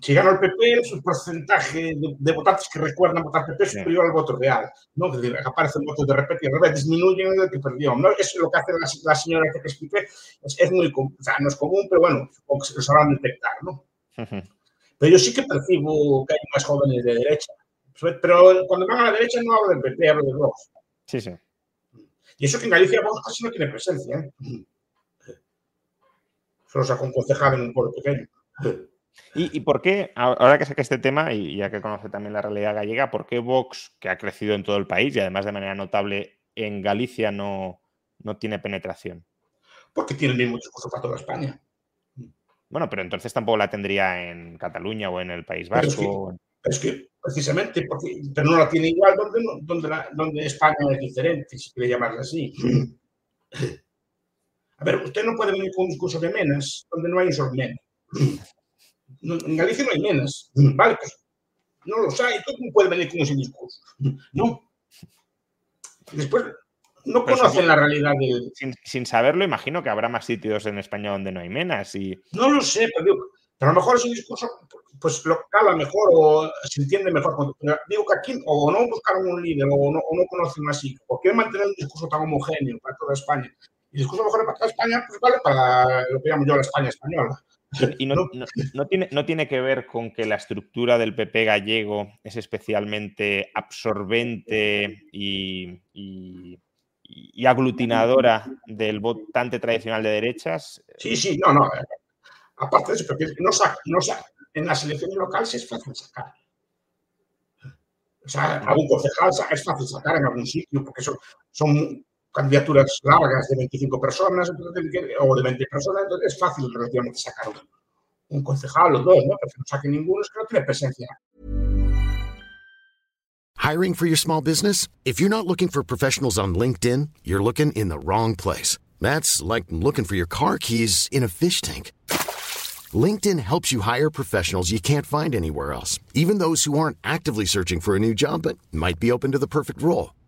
Si gana el PP, su porcentaje de, de, votantes que recuerdan votar PP es superior al voto real. ¿no? Aparecen votos de repente y de repente disminuyen el que perdió. ¿no? Eso es lo que hace la, la señora que te expliqué. Es, es, muy, o sea, no es común, pero bueno, supongo que se lo sabrán detectar. ¿no? Uh -huh. Pero yo sí que percibo que hay más jóvenes de derecha. Pero cuando van a la derecha no hablo del PP, hablo de Vox. Sí, sí. Y eso que en Galicia Vox casi no tiene presencia. ¿eh? Solo saca un concejal en un pueblo pequeño. ¿Y, ¿Y, por qué, ahora que saca este tema y ya que conoce también la realidad gallega, por qué Vox, que ha crecido en todo el país y además de manera notable en Galicia, no, no tiene penetración? Porque tiene el mismo discurso para toda España. Bueno, pero entonces tampoco la tendría en Cataluña o en el País Vasco. Pero es que, es que precisamente, porque, pero no la tiene igual donde, donde, la, donde España es diferente, si quiere llamarla así. A ver, usted no puede venir con un discurso de menas donde no hay un solo menos. En Galicia no hay menas. Pues no los hay. ¿Tú cómo puedes venir con ese discurso? No. Después, no pero conocen sin, la realidad del... Sin, sin, saberlo, imagino que habrá más sitios en España donde no hay menas. Y... No lo sé, pero, digo, pero a lo mejor ese discurso pues lo cala mejor o se entiende mejor. Digo que aquí o no buscaron un líder o no, o no conocen así, o quieren mantener un discurso tan homogéneo para toda España. Y el discurso mejor para toda España, pues vale para lo que llamo yo la España española. Y no, no, no, tiene, no tiene que ver con que la estructura del PP gallego es especialmente absorbente y, y, aglutinadora del votante tradicional de derechas. Sí, sí, no, no. Aparte de eso, porque no saca, no saca. en las elecciones locales es fácil sacar. O sea, algún concejal es fácil sacar en algún sitio, porque son candidaturas largas de 25 personas o de 20 personas, entonces es fácil relativamente sacar un, un concejal o dos, ¿no? Pero no saque ninguno es que no tiene presencia. Hiring for your small business? If you're not looking for professionals on LinkedIn, you're looking in the wrong place. That's like looking for your car keys in a fish tank. LinkedIn helps you hire professionals you can't find anywhere else, even those who aren't actively searching for a new job but might be open to the perfect role.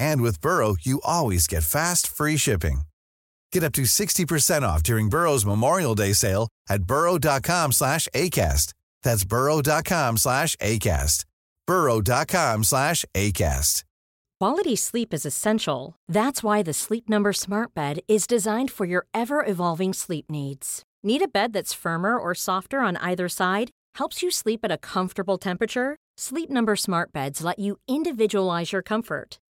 And with Burrow, you always get fast, free shipping. Get up to 60% off during Burrow's Memorial Day sale at burrow.com slash ACAST. That's burrow.com slash ACAST. burrow.com slash ACAST. Quality sleep is essential. That's why the Sleep Number smart bed is designed for your ever-evolving sleep needs. Need a bed that's firmer or softer on either side? Helps you sleep at a comfortable temperature? Sleep Number smart beds let you individualize your comfort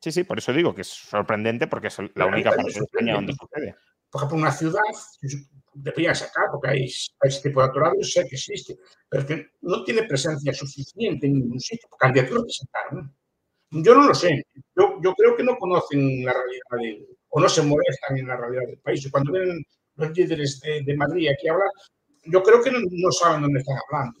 Sí, sí, por eso digo que es sorprendente porque es la única parte de España donde sucede. Por ejemplo, una ciudad debería sacar, porque hay, hay este tipo de atorados, sé que existe, pero que no tiene presencia suficiente en ningún sitio. Candidaturas presentaron. Yo no lo sé. Yo, yo creo que no conocen la realidad de, o no se molestan en la realidad del país. Y cuando ven los líderes de, de Madrid aquí a hablar, yo creo que no, no saben dónde están hablando.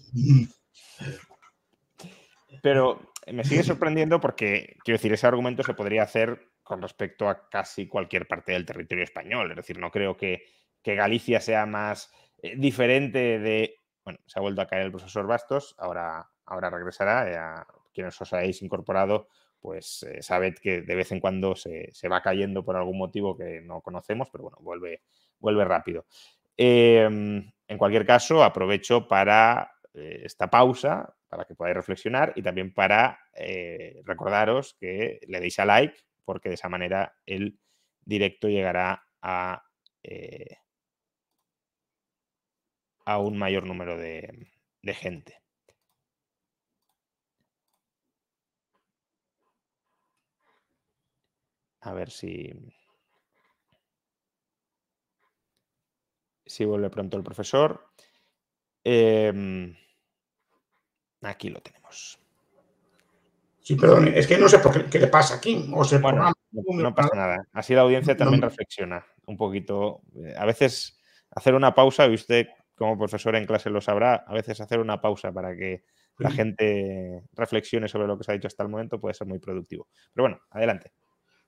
Pero me sigue sorprendiendo porque, quiero decir, ese argumento se podría hacer con respecto a casi cualquier parte del territorio español. Es decir, no creo que, que Galicia sea más eh, diferente de... Bueno, se ha vuelto a caer el profesor Bastos, ahora, ahora regresará. Quienes os hayáis incorporado, pues eh, sabed que de vez en cuando se, se, va cayendo por algún motivo que no conocemos, pero bueno, vuelve, vuelve rápido. Eh, en cualquier caso, aprovecho para eh, esta pausa para que podáis reflexionar y también para eh, recordaros que le deis a like porque de esa manera el directo llegará a, eh, a un mayor número de, de gente. A ver si... Si vuelve pronto el profesor. Eh, aquí lo tenemos. Sí, perdón, es que no sé por qué, qué le pasa aquí. O sea, bueno, no, no, pasa nada. Así la audiencia también no. reflexiona un poquito. Eh, A veces hacer una pausa, y usted como profesor en clase lo sabrá, a veces hacer una pausa para que la gente reflexione sobre lo que se ha dicho hasta el momento puede ser muy productivo. Pero bueno, adelante.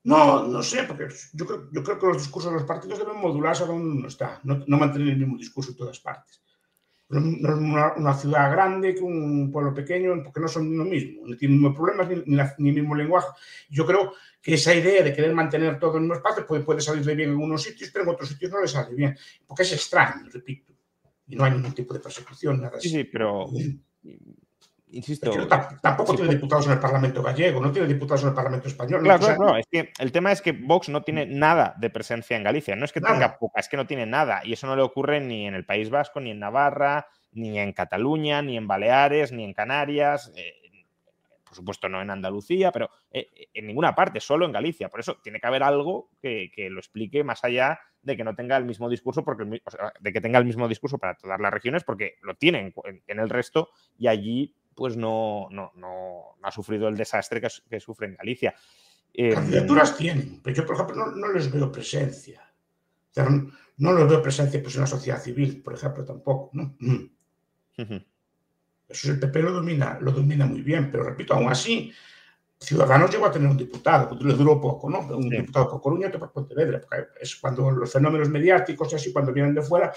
No, no sé, porque yo creo, yo creo que los discursos de los partidos deben modularse a donde uno está, no, no mantener el mismo discurso en todas partes no es una, una, ciudad grande que un pueblo pequeño, porque no son lo mismo, no tienen mismos problemas ni, ni, la, ni, el mismo lenguaje. Yo creo que esa idea de querer mantener todo en un espacio puede, puede salirle bien en unos sitios, pero en otros sitios no le sale bien, porque es extraño, repito, y no hay ningún tipo de persecución, nada así. Sí, sí, pero insisto. tampoco sí, tiene diputados en el Parlamento gallego, no tiene diputados en el Parlamento español. Claro, claro, no, es que el tema es que Vox no tiene nada de presencia en Galicia. No es que nada. tenga poca, es que no tiene nada. Y eso no le ocurre ni en el País Vasco, ni en Navarra, ni en Cataluña, ni en Baleares, ni en Canarias. Eh, por supuesto, no en Andalucía, pero eh, en ninguna parte, solo en Galicia. Por eso tiene que haber algo que, que lo explique más allá de que no tenga el mismo discurso, porque, o sea, de que tenga el mismo discurso para todas las regiones, porque lo tienen en, en el resto y allí pues no, no, no, no ha sufrido el desastre que, que sufre en Galicia. Eh, Candidaturas tienen, pero yo, por ejemplo, no, no les veo presencia. O sea, no, no, les veo presencia pues, en la sociedad civil, por ejemplo, tampoco. ¿no? Uh -huh. Eso el PP lo domina, lo domina muy bien, pero repito, aún así, Ciudadanos llegó a tener un diputado, le duró poco, ¿no? Un sí. diputado por Coruña, otro por Pontevedra, porque es cuando los fenómenos mediáticos y así, cuando vienen de fuera,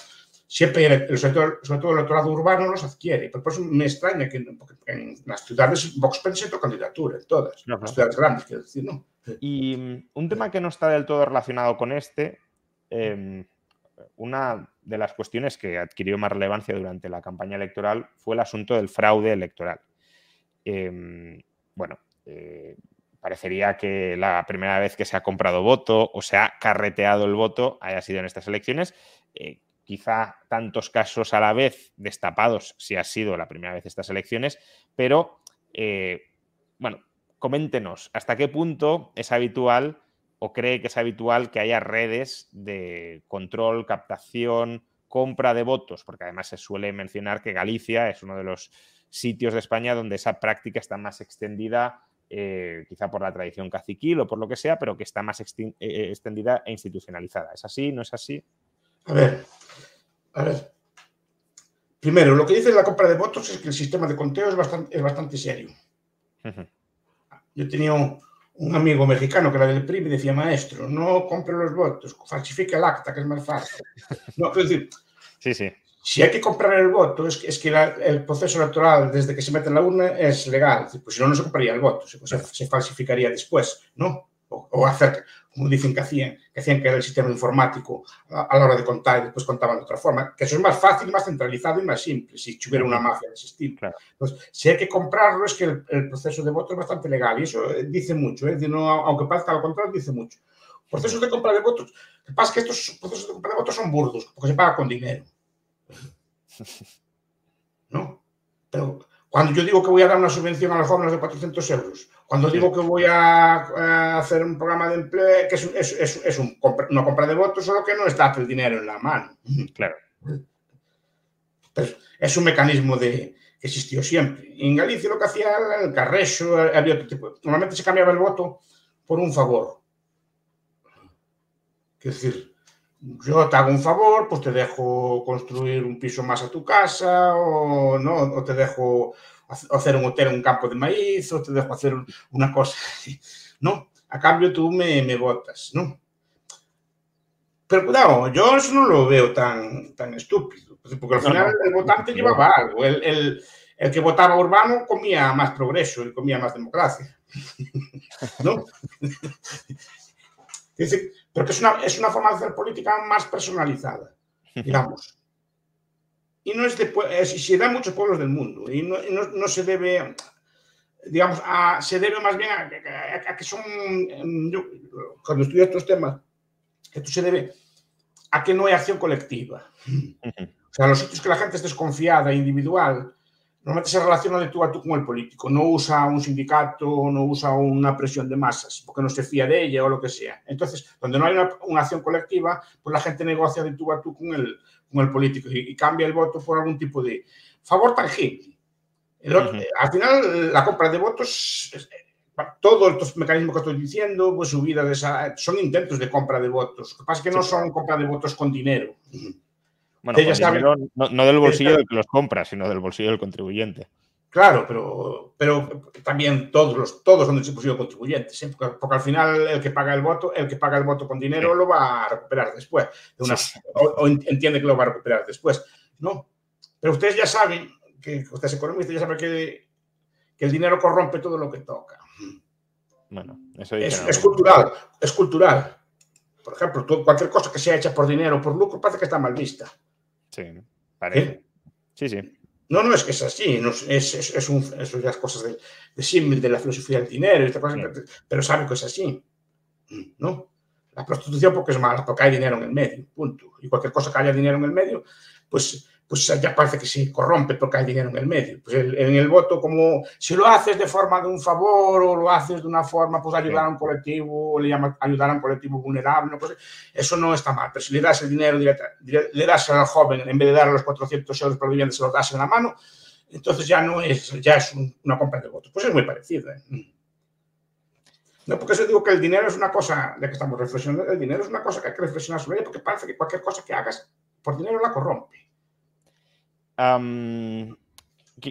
siempre el, sobre, todo, sobre todo el electorado urbano los adquiere. Por eso me extraña que en las ciudades Vox presentó candidatura, en todas, las ciudades grandes, quiero decir, ¿no? Y mm, un tema que no está del todo relacionado con este, eh, una de las cuestiones que adquirió más relevancia durante la campaña electoral fue el asunto del fraude electoral. Eh, bueno, eh, parecería que la primera vez que se ha comprado voto o se ha carreteado el voto haya sido en estas elecciones. Eh, quizá tantos casos a la vez destapados si ha sido la primera vez estas elecciones, pero eh, bueno, coméntenos hasta qué punto es habitual o cree que es habitual que haya redes de control, captación, compra de votos, porque además se suele mencionar que Galicia es uno de los sitios de España donde esa práctica está más extendida eh, quizá por la tradición caciquil o por lo que sea, pero que está más eh, extendida e institucionalizada. ¿Es así? ¿No es así? A ver, a ver. Primero, lo que dice la compra de votos es que el sistema de conteo es bastante, es bastante serio. Yo tenido un amigo mexicano que era del PRI y decía, maestro, no compre los votos, falsifique el acta, que es más fácil. No, es decir, sí, sí. si hay que comprar el voto, es que, es que el proceso electoral desde que se mete en la urna es legal. Pues si no, no se compraría el voto, se, se falsificaría después, ¿no? O, hacer, como dicen que hacían, que hacían que era el sistema informático a, la hora de contar y después contaban de otra forma, que eso es más fácil, más centralizado y más simple si tuviera una mafia de ese estilo. Entonces, si hay que comprarlo es que el, proceso de voto es bastante legal y eso eh, dice mucho, ¿eh? no, aunque parezca lo contrario, dice mucho. Procesos de compra de votos, lo que pasa es que estos procesos de compra de votos son burdos, porque se paga con dinero. ¿No? Pero cuando yo digo que voy a dar una subvención a los jóvenes de 400 euros, cuando digo que voy a, hacer un programa de empleo, que es, una compra de votos, solo que no está el dinero en la mano. Claro. es un mecanismo de, que existió siempre. En Galicia lo que hacía el carreso, había otro tipo. Normalmente se cambiaba el voto por un favor. Es decir, yo te hago un favor, pues te dejo construir un piso más a tu casa o, ¿no? o te dejo hacer un hotel en un campo de maíz o te dejo hacer una cosa ¿no? A cambio tú me, me votas, ¿no? Pero cuidado, yo eso no lo veo tan, tan estúpido, porque al final el votante llevaba algo. El, el, el, que votaba urbano comía más progreso y comía más democracia. ¿No? Es decir, pero que es una, es una forma de hacer política más personalizada, digamos. Y no es de, se da en muchos pueblos del mundo y no, no, no se debe, digamos, a, se debe más bien a, que son, yo, cuando estudio estos temas, esto se debe a que no hay acción colectiva. O sea, los sitios que la gente es desconfiada, individual, normalmente se relaciona de tú a tú con el político, no usa un sindicato, no usa una presión de masas, porque no se fía de ella o lo que sea. Entonces, donde no hay una, acción colectiva, pues la gente negocia de tú a tú con el, con el político y, cambia el voto por algún tipo de favor tangible. Al final, la compra de votos, todos estos mecanismos que estoy diciendo, pues subidas de esa, son intentos de compra de votos. Lo que pasa es que no son compra de votos con dinero. Bueno, no, del bolsillo del que los compra, sino del bolsillo del contribuyente. Claro, pero, pero también todos los todos son del bolsillo contribuyentes, ¿eh? porque, al final el que paga el voto, el que paga el voto con dinero lo va a recuperar después, o, entiende que lo va a recuperar después, ¿no? Pero ustedes ya saben que ustedes economistas ya saben que, que el dinero corrompe todo lo que toca. Bueno, eso es, es cultural, es cultural. Por ejemplo, cualquier cosa que sea hecha por dinero o por lucro parece que está mal vista. Sí, parece. ¿Eh? Sí, sí. No, no, es que es así, no, es, es, un, eso ya cosas de, de de la filosofía del dinero, pero sabe que es así, ¿no? La prostitución porque es mala, porque hay dinero en el medio, punto. Y cualquier cosa que haya dinero en el medio, pues pues ya parece que se corrompe porque hay dinero en el medio. Pues en el voto, como si lo haces de forma de un favor o lo haces de una forma, pues ayudar a un colectivo, o le llamas ayudar a un colectivo vulnerable, pues eso no está mal. Pero si le das el dinero, le das al joven, en vez de darle los 400 euros por vivienda, se los das en la mano, entonces ya no es, ya es una compra de votos. Pues es muy parecido. ¿eh? No, porque eso digo que el dinero es una cosa de que estamos reflexionando, el dinero es una cosa que hay que reflexionar sobre ella porque parece que cualquier cosa que hagas por dinero la corrompe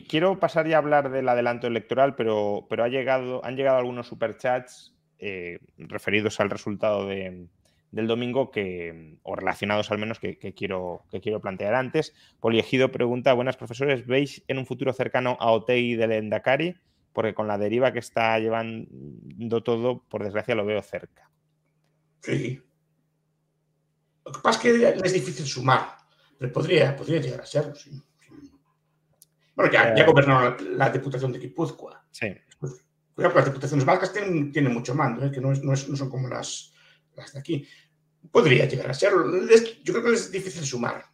quiero pasar ya a hablar del adelanto electoral, pero, pero ha llegado, han llegado algunos superchats eh, referidos al resultado del domingo que, o relacionados al menos que, quiero, que quiero plantear antes. Poliegido pregunta, buenas profesores, ¿veis en un futuro cercano a Otei del Endacari? Porque con la deriva que está llevando todo, por desgracia lo veo cerca. Sí. Lo que pasa es que es difícil sumar, pero podría, podría llegar a serlo, sí. Bueno, ya, ya eh, gobernaron la, Diputación de Guipúzcoa. Sí. Pues, cuidado, las diputaciones vascas tienen, tienen mucho mando, ¿eh? que no, es, no, son como las, las de aquí. Podría llegar a ser. Yo creo que es difícil sumar.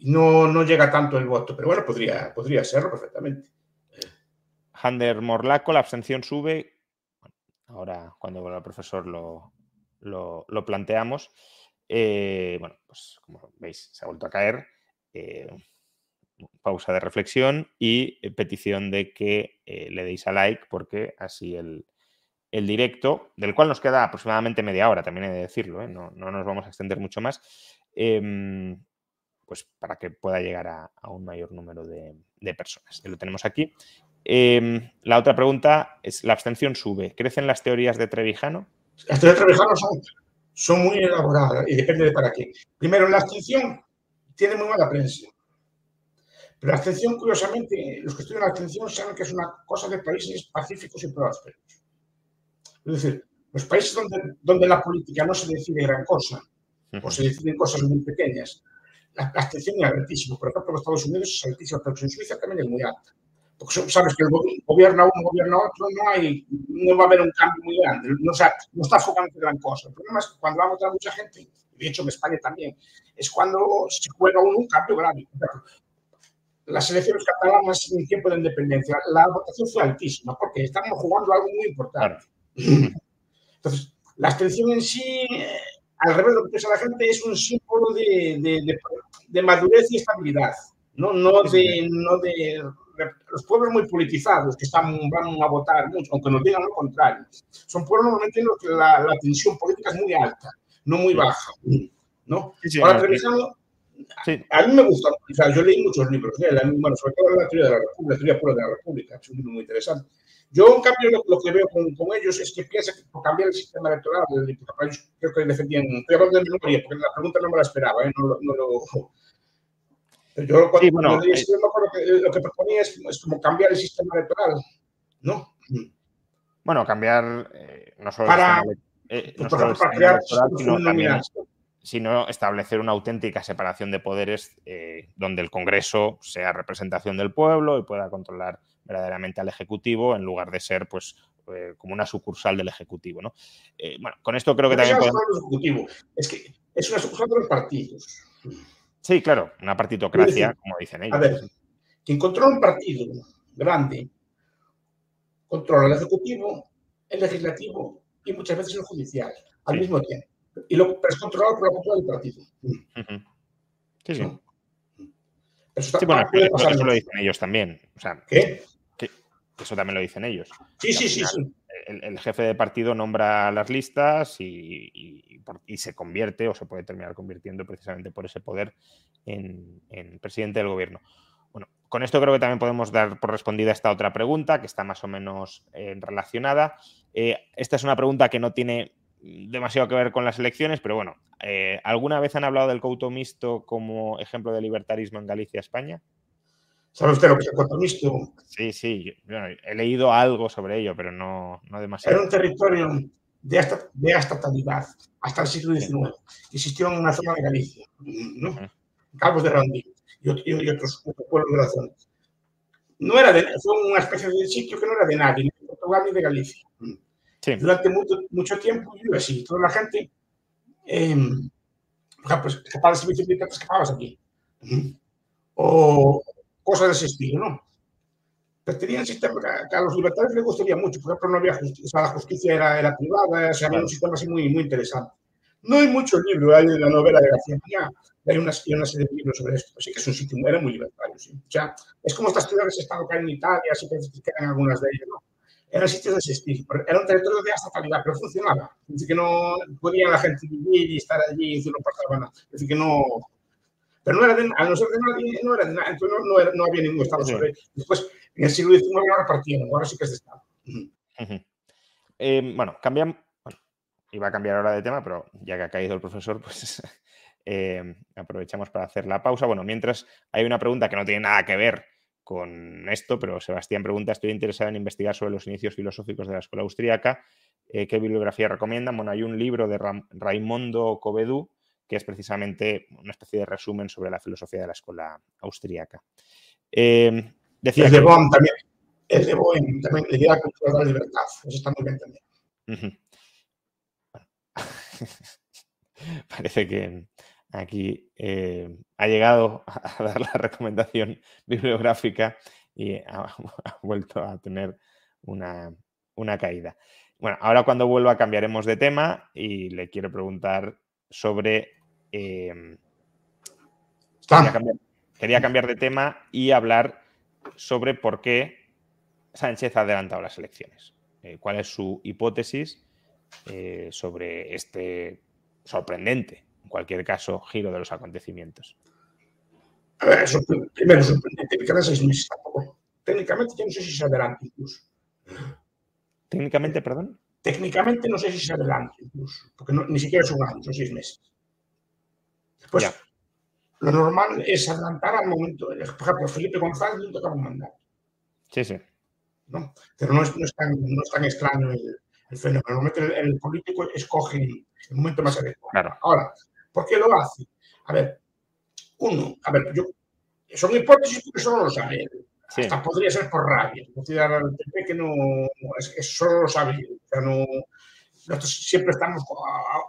No, no llega tanto el voto, pero bueno, podría, podría serlo perfectamente. Hander Morlaco, la abstención sube. Ahora, cuando vuelva el profesor, lo, lo, lo planteamos. Eh, bueno, pues como veis, se ha vuelto a caer pausa de reflexión y eh, petición de que eh, le deis a like porque así el, directo, del cual nos queda aproximadamente media hora, también he de decirlo, no, nos vamos a extender mucho más, em, pues para que pueda llegar a, un mayor número de, personas. lo tenemos aquí. Em, la otra pregunta es, ¿la abstención sube? ¿Crecen las teorías de Trevijano? Las teorías de Trevijano son, son muy elaboradas y depende de para qué. Primero, la abstención tiene muy mala prensa. Pero la abstención, curiosamente, los que estudian la abstención saben que es una cosa de países pacíficos y prósperos. Es decir, los países donde, donde la política no se decide gran cosa, o se deciden cosas muy pequeñas, la, abstención es altísima. Por ejemplo, en Estados Unidos es altísima, pero en Suiza también es muy alta. Porque sabes que el gobierno uno, gobierno otro, no, hay, no va a haber un cambio muy grande. No, o sea, no está enfocando en gran cosa. El problema es que cuando va a votar mucha gente, de hecho en España también, es cuando se juega un cambio grave. Las elecciones catalanas en tiempo de independencia, la votación fue altísima porque estamos jugando algo muy importante. Entonces, la abstención en sí, eh, al revés de lo que piensa la gente, es un símbolo de, de, madurez y estabilidad, no, no, de, no de los pueblos muy politizados que están, van a votar mucho, aunque nos digan lo contrario. Son pueblos normalmente en los que la, la tensión política es muy alta, no muy baja. ¿no? Sí, Ahora, a mí me gusta, o sea, yo leí muchos libros de bueno, sobre todo la teoría de la República, la teoría pura de la República, es un libro muy interesante. Yo, en cambio, lo, que veo con, con, ellos es que piensan que por cambiar el sistema electoral, ellos creo que defendían, estoy hablando de memoria, porque la pregunta no me la esperaba, ¿eh? no, no, lo... Yo cuando, sí, bueno, leí eh, me acuerdo que lo que proponía es, es, como cambiar el sistema electoral, ¿no? Bueno, cambiar eh, no solo para, el sistema, eh, no solo el sistema electoral, sino también sino establecer una auténtica separación de poderes eh, donde el Congreso sea representación del pueblo y pueda controlar verdaderamente al Ejecutivo en lugar de ser pues eh, como una sucursal del Ejecutivo. ¿no? Eh, bueno, con esto creo que también... Podemos... Es que es una sucursal de los partidos. Sí, claro, una partitocracia, como dicen ellos. A ver, quien controla un partido grande controla el Ejecutivo, el Legislativo y muchas veces el Judicial al mismo tiempo y lo, pero es controlado por la cúpula del partido. Sí, sí. Eso, sí, bueno, eso, lo dicen ellos también. O sea, ¿Qué? Que eso también lo dicen ellos. Sí, sí, sí, sí. El, jefe de partido nombra las listas y, y, se convierte o se puede terminar convirtiendo precisamente por ese poder en, en, presidente del gobierno. Bueno, con esto creo que también podemos dar por respondida esta otra pregunta que está más o menos eh, relacionada. Eh, esta es una pregunta que no tiene demasiado que ver con las elecciones, pero bueno, eh, ¿alguna vez han hablado del couto mixto como ejemplo de libertarismo en Galicia, España? ¿Sabe usted lo que es el couto mixto? Sí, sí, he leído algo sobre ello, pero no, no demasiado. Era un territorio de, hasta, de estatalidad hasta el siglo XIX. Existió en una zona de Galicia, ¿no? Calvos de Randí y, otros, pueblos de la zona. No era de, fue una especie de sitio que no era de nadie, ni de Portugal ni de Galicia. Durante mucho, mucho tiempo yo así, toda la gente, eh, por ejemplo, escapaba del servicio militar, escapabas aquí. O cosas de ese estilo, ¿no? Pero tenían sistema que a los libertarios les gustaría mucho. Por ejemplo, no había justicia, o sea, la justicia era, era privada, o sea, había un sistema así muy, muy interesante. No hay muchos libros, hay la novela de García Mañá, hay una, una, serie de libros sobre esto. Así que es un sitio, era muy libertario, sí. O sea, es como estas ciudades de que hay en Italia, así que quedan algunas de ellas, ¿no? Eran sitios de estilo. Era un territorio de alta calidad, pero funcionaba. Es decir, que no podía la gente vivir y estar allí y no pasaba nada. Es decir, que no. Pero no era de, al no ser de nadie, no era de nada. Entonces no, no, era, no había ningún Estado sobre él. Después, en el siglo XIX lo repartieron, ahora sí que es de Estado. eh, bueno, cambian. Bueno, iba a cambiar ahora de tema, pero ya que ha caído el profesor, pues eh, aprovechamos para hacer la pausa. Bueno, mientras hay una pregunta que no tiene nada que ver con esto, pero Sebastián pregunta, estoy interesado en investigar sobre los inicios filosóficos de la escuela austríaca. Eh, ¿Qué bibliografía recomiendan? Bueno, hay un libro de Raimondo Covedú, que es precisamente una especie de resumen sobre la filosofía de la escuela austríaca. Eh, decía el de Bonn también. El de Bonn también, la idea cultura de la libertad. Eso está muy bien también. Parece que aquí eh, ha llegado a dar la recomendación bibliográfica y ha, vuelto a tener una, caída. Bueno, ahora cuando vuelva cambiaremos de tema y le quiero preguntar sobre... Eh, quería cambiar de tema y hablar sobre por qué Sánchez ha adelantado las elecciones. Eh, ¿Cuál es su hipótesis eh, sobre este sorprendente, en cualquier caso, giro de los acontecimientos? A ver, primero sorprendente, que cada seis meses tampoco. Técnicamente yo no sé si se adelanta incluso. ¿Técnicamente, perdón? Técnicamente no sé si se adelanta incluso, porque ni siquiera son años, son seis meses. Después, lo normal es adelantar al momento. Por ejemplo, Felipe González no tocaba un mandato. Sí, sí. ¿no? Pero no es, no es, tan, no es tan extraño el, el fenómeno. Normalmente el, político escoge el momento más adecuado. Claro. Ahora, ¿por qué lo hace? A ver, uno, a ver, yo, son hipótesis porque solo lo sabe él. Sí. Hasta podría ser por rabia. Decir al PP que no, es, es solo lo sabe él. O sea, no, nosotros siempre estamos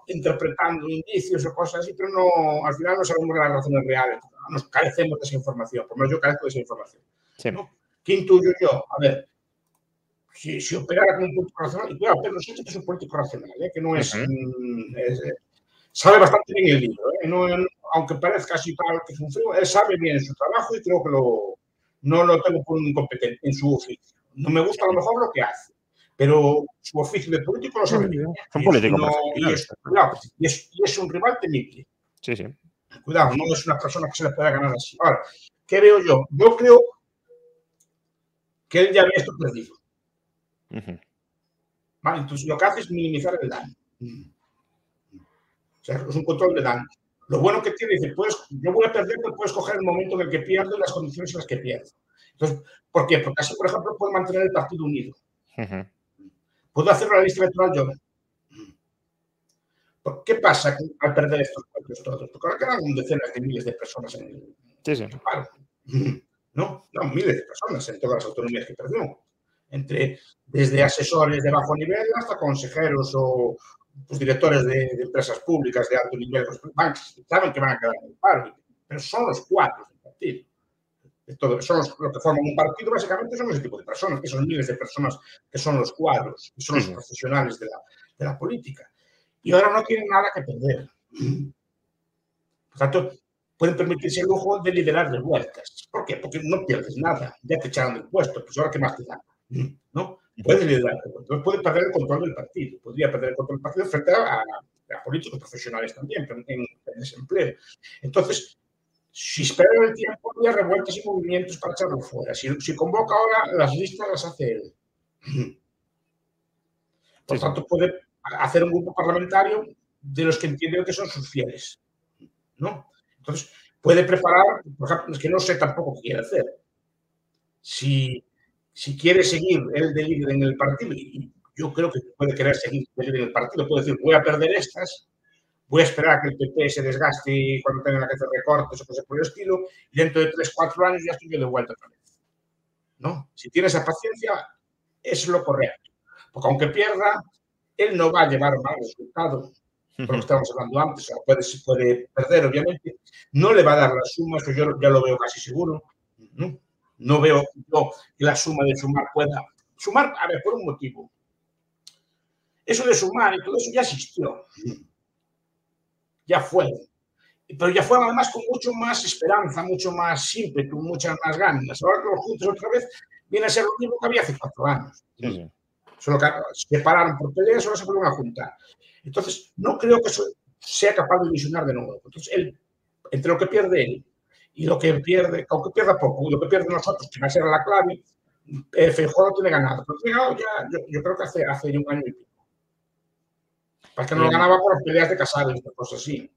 interpretando indicios o cosas así, pero no, al final no sabemos las razones reales. Nos carecemos de esa información, por lo menos yo carezco de esa información. Sí. ¿no? ¿Qué intuyo yo? A ver, si, si, operara como un político racional, y claro, Pedro Sánchez es un político racional, ¿eh? que no es, uh -huh. es eh, sabe bastante bien el libro, ¿eh? no, aunque parezca así para que funciona, él sabe bien su trabajo y creo que lo, no lo tengo por un incompetente en su oficio. No me gusta a lo mejor lo que hace, pero su oficio de político lo sabe bien. Es un político no, y, es, cuidado, y, es, y es un rival temible. Sí, sí. Cuidado, no es una persona que se le pueda ganar así. Ahora, ¿qué veo yo? Yo creo que él ya había esto perdido. Uh -huh. Vale, entonces lo que hace es minimizar el daño. O sea, es un control de daño. Lo bueno que tiene, dice, puedes, yo voy a perder, pero puedes coger el momento en el que pierdo y las condiciones en las que pierdo. Entonces, ¿por qué? Porque así, por ejemplo, puedo mantener el partido unido. Uh -huh. Puedo hacer la lista electoral yo. ¿Qué pasa al perder estos partidos todos? Porque ahora quedan decenas de miles de personas en el sí, sí. paro. No, no, miles de personas en todas las autonomías que perdimos. Entre, desde asesores de bajo nivel hasta consejeros o pues, directores de, de, empresas públicas de alto nivel. Pues, van, saben que van a quedar en el paro, pero son los cuatro del partido. De todo, son los, los, que forman un partido, básicamente son ese tipo de personas, que son miles de personas que son los cuadros, que son los profesionales de la, de la política. Y ahora no tienen nada que perder. Por tanto, pueden permitirse el lujo de liderar revueltas. ¿Por qué? Porque no pierdes nada. Ya te echaron del puesto, pues ahora qué más te da. ¿No? Puedes liderar. Puedes perder el control del partido. Podría perder el control del partido frente a, a políticos profesionales también, en, en, desempleo. Entonces, si esperan el tiempo, había revueltas y movimientos para echarlo fuera. Si, si convoca ahora, las listas las hace él. Por tanto, puede hacer un grupo parlamentario de los que entienden que son sus fieles. ¿no? Entonces, puede preparar, por ejemplo, es que no sé tampoco qué quiere hacer. Si, si quiere seguir él de líder en el partido, y yo creo que puede querer seguir de líder en el partido, puede decir, voy a perder estas, voy a esperar a que el PP se desgaste cuando tenga que hacer recortes o cosas por el estilo, y dentro de 3, 4 años ya estoy de vuelta otra vez. ¿No? Si tiene esa paciencia, es lo correcto. Porque aunque pierda, él no va a llevar mal resultado, por lo que estábamos hablando antes, o sea, puede, puede perder, obviamente, no le va a dar la suma, eso yo ya lo veo casi seguro, ¿no? No veo yo que la suma de sumar pueda... Sumar, a ver, por un motivo. Eso de sumar y todo eso ya existió. Ya fue. Pero ya fue además con mucho más esperanza, mucho más ímpetu, muchas más ganas. Ahora que lo juntos otra vez, viene a ser lo mismo que había hace cuatro años. Sí, sí. Solo que se separaron por peleas, ahora se vuelven a juntar. Entonces, no creo que eso sea capaz de visionar de nuevo. Entonces, él, entre lo que pierde él y lo que pierde, aunque pierda poco, lo que pierde nosotros, que va a ser la clave, eh, Feijóo no tiene ganado. Pero tiene ganado ya, yo, yo, creo que hace, hace un año y pico. Para que no lo ganaba por las peleas de Casado y cosas así.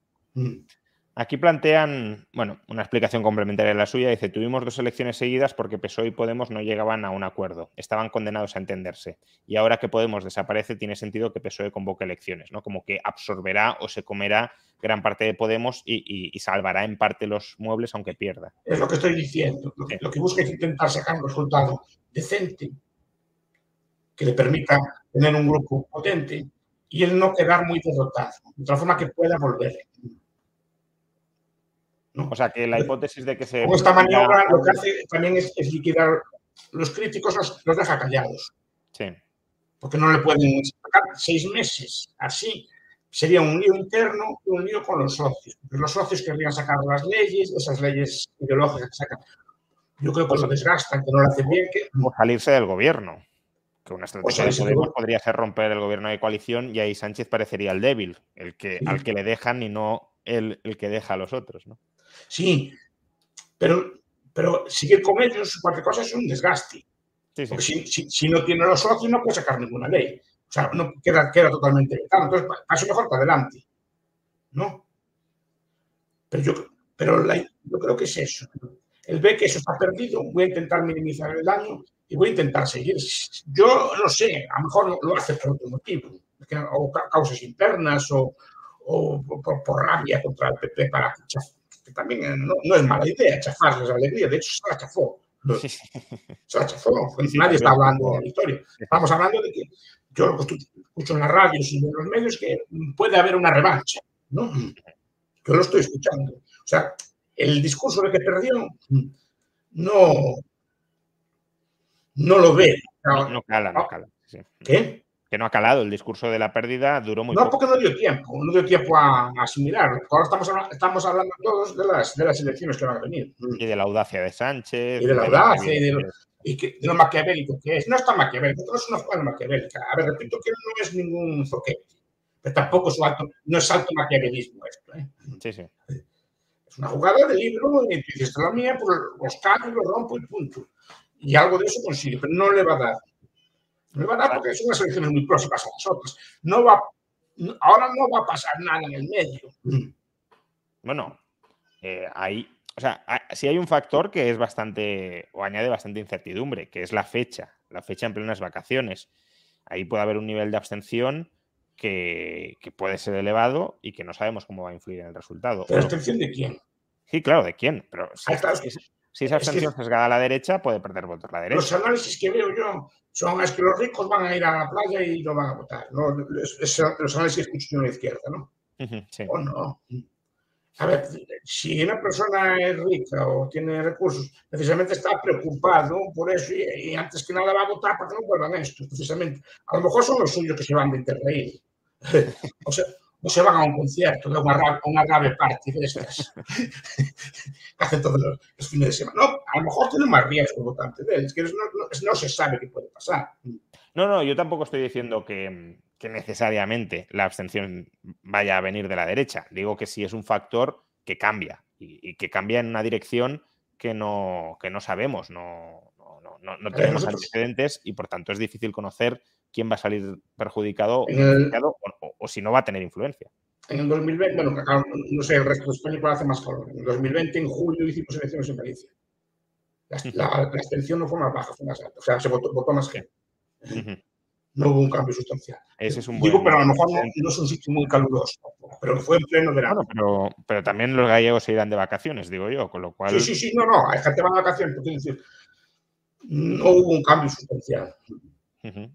Aquí plantean, bueno, una explicación complementaria a la suya. Dice, tuvimos dos elecciones seguidas porque PSOE y Podemos no llegaban a un acuerdo. Estaban condenados a entenderse. Y ahora que Podemos desaparece, tiene sentido que PSOE convoque elecciones, ¿no? Como que absorberá o se comerá gran parte de Podemos y, y, y salvará en parte los muebles aunque pierda. Es lo que estoy diciendo. Lo que, lo que busca es intentar sacar un resultado decente que le permita tener un grupo potente y él no quedar muy derrotado, de tal forma que pueda volver. ¿No? O sea, que la hipótesis de que se... Como esta maniobra lo que hace también es, es liquidar los críticos, los, los, deja callados. Sí. Porque no le pueden sacar seis meses así, sería un lío interno y un lío con los socios. Porque los socios querrían sacar las leyes, esas leyes ideológicas que sacan. Yo creo que lo desgastan, que no lo hacen bien. Que... O salirse del gobierno. Que una estrategia de Podemos podría ser romper el gobierno de coalición y ahí Sánchez parecería el débil, el que, al que le dejan y no el, el, que deja a los otros, ¿no? Sí, pero, pero seguir con ellos, cualquier cosa es un desgaste. Sí, sí. Si, si, si, no tiene los socios, no puede sacar ninguna ley. O sea, no, queda, queda totalmente vetado. Entonces, paso mejor para adelante. ¿No? Pero yo, pero la, yo creo que es eso. Él ve que eso está perdido, voy a intentar minimizar el daño y voy a intentar seguir. Yo no sé, a lo mejor lo hace por otro motivo, o causas internas o, o por, por, rabia contra el PP para que también no, no, es mala idea chafarles la alegría, de hecho se la chafó. Se la chafó, nadie está hablando de la historia. Estamos hablando de que yo lo escucho en las radios y en los medios que puede haber una revancha, ¿no? Yo lo estoy escuchando. O sea, el discurso de que perdió no, no lo ve. No, no cala, no cala. Sí. ¿Qué? Que no ha calado el discurso de la pérdida, duró muy no, poco. porque no dio tiempo, no dio tiempo a, a asimilar. Ahora estamos, estamos hablando todos de las, de las elecciones que van a venir. Y de la audacia de Sánchez. Y de la audacia, y de, lo, y que, de lo maquiavélico que es. No es tan maquiavélico, no es una jugada maquiavélica. A ver, repito que no es ningún zoquete, pero tampoco es alto, no es alto maquiavelismo esto. ¿eh? Sí, sí. Es una jugada de libro, y dices, la mía, pues los cambios, los rompo y punto. Y algo de eso consigue, pero no le va a dar. No le va a dar porque son unas elecciones muy próximas a las otras. No va, ahora no va a pasar nada en el medio. Bueno, eh, ahí, o sea, si hay un factor que es bastante, o añade bastante incertidumbre, que es la fecha, la fecha en plenas vacaciones. Ahí puede haber un nivel de abstención que, que puede ser elevado y que no sabemos cómo va a influir en el resultado. ¿Pero abstención de quién? Sí, claro, ¿de quién? Pero si, si, si esa abstención sesgada a la derecha, puede perder votos la derecha. Los análisis que veo yo son es que los ricos van a ir a la playa y no van a votar. ¿no? Los análisis que escucho yo en la izquierda, ¿no? Uh -huh, sí. ¿O no? A ver, si una persona es rica o tiene recursos, precisamente está preocupado por eso y, y antes que nada va a votar para que no vuelvan esto, precisamente. A lo mejor son los suyos que se van de Interrail. o sea, no se van a un concierto de una, una grave party de estas que hacen todos los, los, fines de semana. No, a lo mejor tiene más riesgo votante de él, es que no, no, no, se sabe qué puede pasar. No, no, yo tampoco estoy diciendo que, que, necesariamente la abstención vaya a venir de la derecha. Digo que sí es un factor que cambia y, y que cambia en una dirección que no, que no sabemos, no, no, no, no tenemos antecedentes y por tanto es difícil conocer quién va a salir perjudicado, o, o, o, si no va a tener influencia. En el 2020, bueno, no sé, el resto de España puede hacer más calor. En el 2020, en julio, hicimos elecciones en Galicia. La, la, la abstención no fue más baja, fue más alta. O sea, se votó, votó más gente. Uh -huh. No hubo un cambio sustancial. Ese es un Digo, pero a lo mejor no, no, es un sitio muy caluroso, pero fue en pleno verano. Pero, pero, también los gallegos se irán de vacaciones, digo yo, con lo cual. Sí, sí, sí, no, no, hay gente que va de vacaciones, pero quiero decir, no hubo un cambio sustancial. Uh -huh.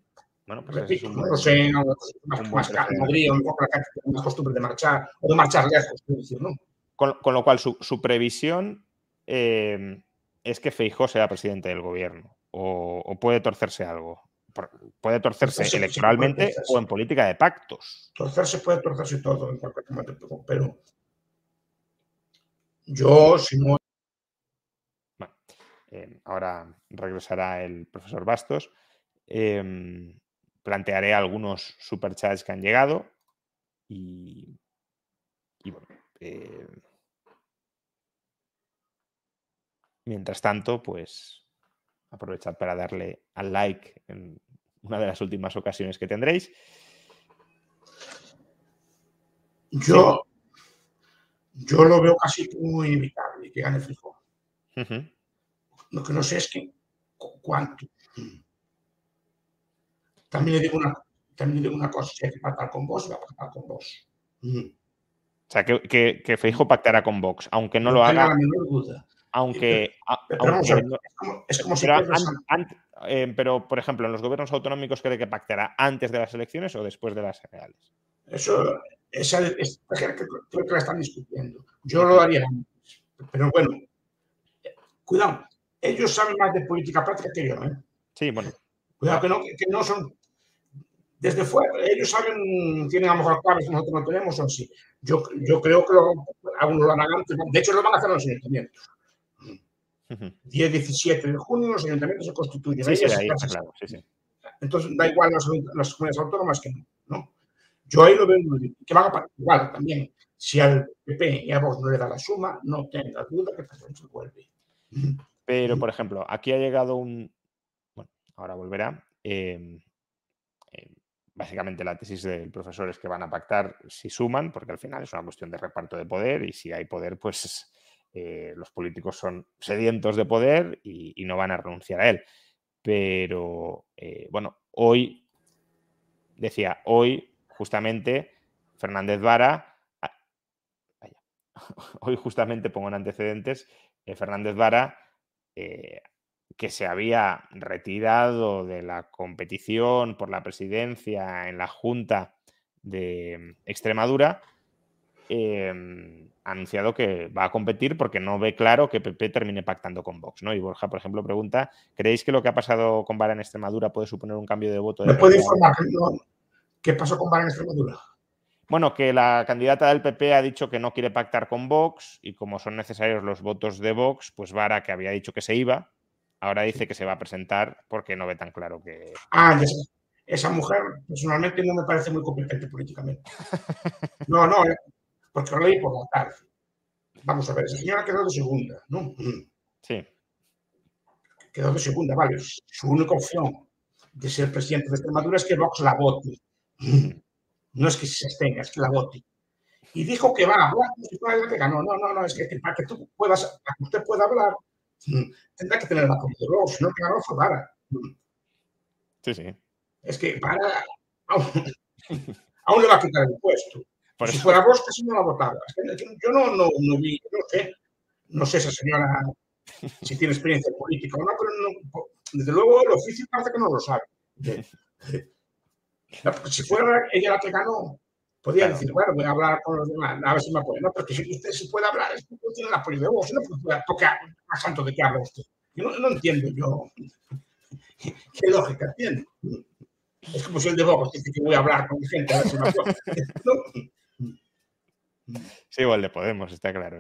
Bueno, pues Repito, no sé, no, más, más Madrid, la más costumbre de marchar o de marchar lejos, decir, ¿no? Con, con, lo cual, su, su previsión eh, es que Feijó sea presidente del gobierno o, o puede torcerse algo. Puede torcerse electoralmente sí, puede torcerse. o en política de pactos. Torcerse puede torcerse todo en cualquier momento, pero yo, si no. Bueno, eh, ahora regresará el profesor Bastos. Eh, plantearé algunos superchats que han llegado y, y bueno. Eh, mientras tanto, pues aprovechad para darle al like en una de las últimas ocasiones que tendréis. Yo, yo lo veo casi como inevitable que gane. Uh -huh. Lo que no sé es que cuánto. También le digo una, también le digo una cosa, si hay que pactar con vos, va a pactar con vos. Mm. O sea, que, que, que Feijo pactará con Vox, aunque no, no lo haga. La menor duda. Aunque. Pero, aunque, no, es como, es como pero, si an, an, eh, pero, por ejemplo, en los gobiernos autonómicos, ¿cree que pactará antes de las elecciones o después de las generales? Eso, esa, esa creo que la están discutiendo. Yo lo haría antes. Pero bueno, cuidado, ellos saben más de política práctica que yo. ¿eh? Sí, bueno. Cuidado, que no, que no son desde fuera, ellos saben, tienen a lo mejor claves que nosotros no tenemos o sí. Yo, yo creo que lo, algunos lo harán antes, de hecho lo van a hacer los ayuntamientos. 10-17 de junio los ayuntamientos se constituyen. Sí, sí, ahí está claro, sí. Entonces da igual las, las comunidades autónomas que no. Yo ahí lo veo que van a igual también. Si al PP y a Vox no le da la suma, no tenga duda que se vuelve. Pero, por ejemplo, aquí ha llegado un. Bueno, ahora volverá. Eh, básicamente la tesis del profesor es que van a pactar si suman, porque al final es una cuestión de reparto de poder y si hay poder, pues eh, los políticos son sedientos de poder y, no van a renunciar a él. Pero eh, bueno, hoy, decía, hoy justamente Fernández Vara, ah, hoy justamente pongo en antecedentes, eh, Fernández Vara que se había retirado de la competición por la presidencia en la Junta de Extremadura, em, ha anunciado que va a competir porque no ve claro que PP termine pactando con Vox. ¿no? Y Borja, por ejemplo, pregunta, ¿creéis que lo que ha pasado con Vara en Extremadura puede suponer un cambio de voto? ¿Me puede informar qué pasó con Vara en Extremadura? Bueno, que la candidata del PP ha dicho que no quiere pactar con Vox y como son necesarios los votos de Vox, pues Vara, que había dicho que se iba, Ahora dice que se va a presentar porque no ve tan claro que. Ah, ya sé. Esa mujer personalmente no me parece muy competente políticamente. No, no, eh, porque lo leí por la tarde. Vamos a ver, esa señora quedó de segunda, ¿no? Sí. Quedó de segunda, vale. Su única opción de ser presidente de Extremadura es que Vox la vote. No es que se abstenga, es que la vote. Y dijo que va a hablar. No, no, no, no, es que para que tú puedas, para que usted pueda hablar, tendrá que tener la de Vox, no que fue para. Sí, sí. Es que para aún, le va a quitar el puesto. Si fuera Vox, casi no la votaba. yo no, no, no vi, no sé, no sé esa señora si tiene experiencia política o no, pero no, desde luego el oficio parece que no lo sabe. Si fuera ella la que ganó, Podría decir, bueno, voy a hablar con los demás, a ver si me apoyan. No, porque si usted se puede hablar, es porque tiene el apoyo de vos, no porque a santo de qué habla usted. Yo no, entiendo yo qué lógica tiene. Es como si el de vos dice que voy a hablar con gente a ver si me apoya. Sí, igual de Podemos, está claro.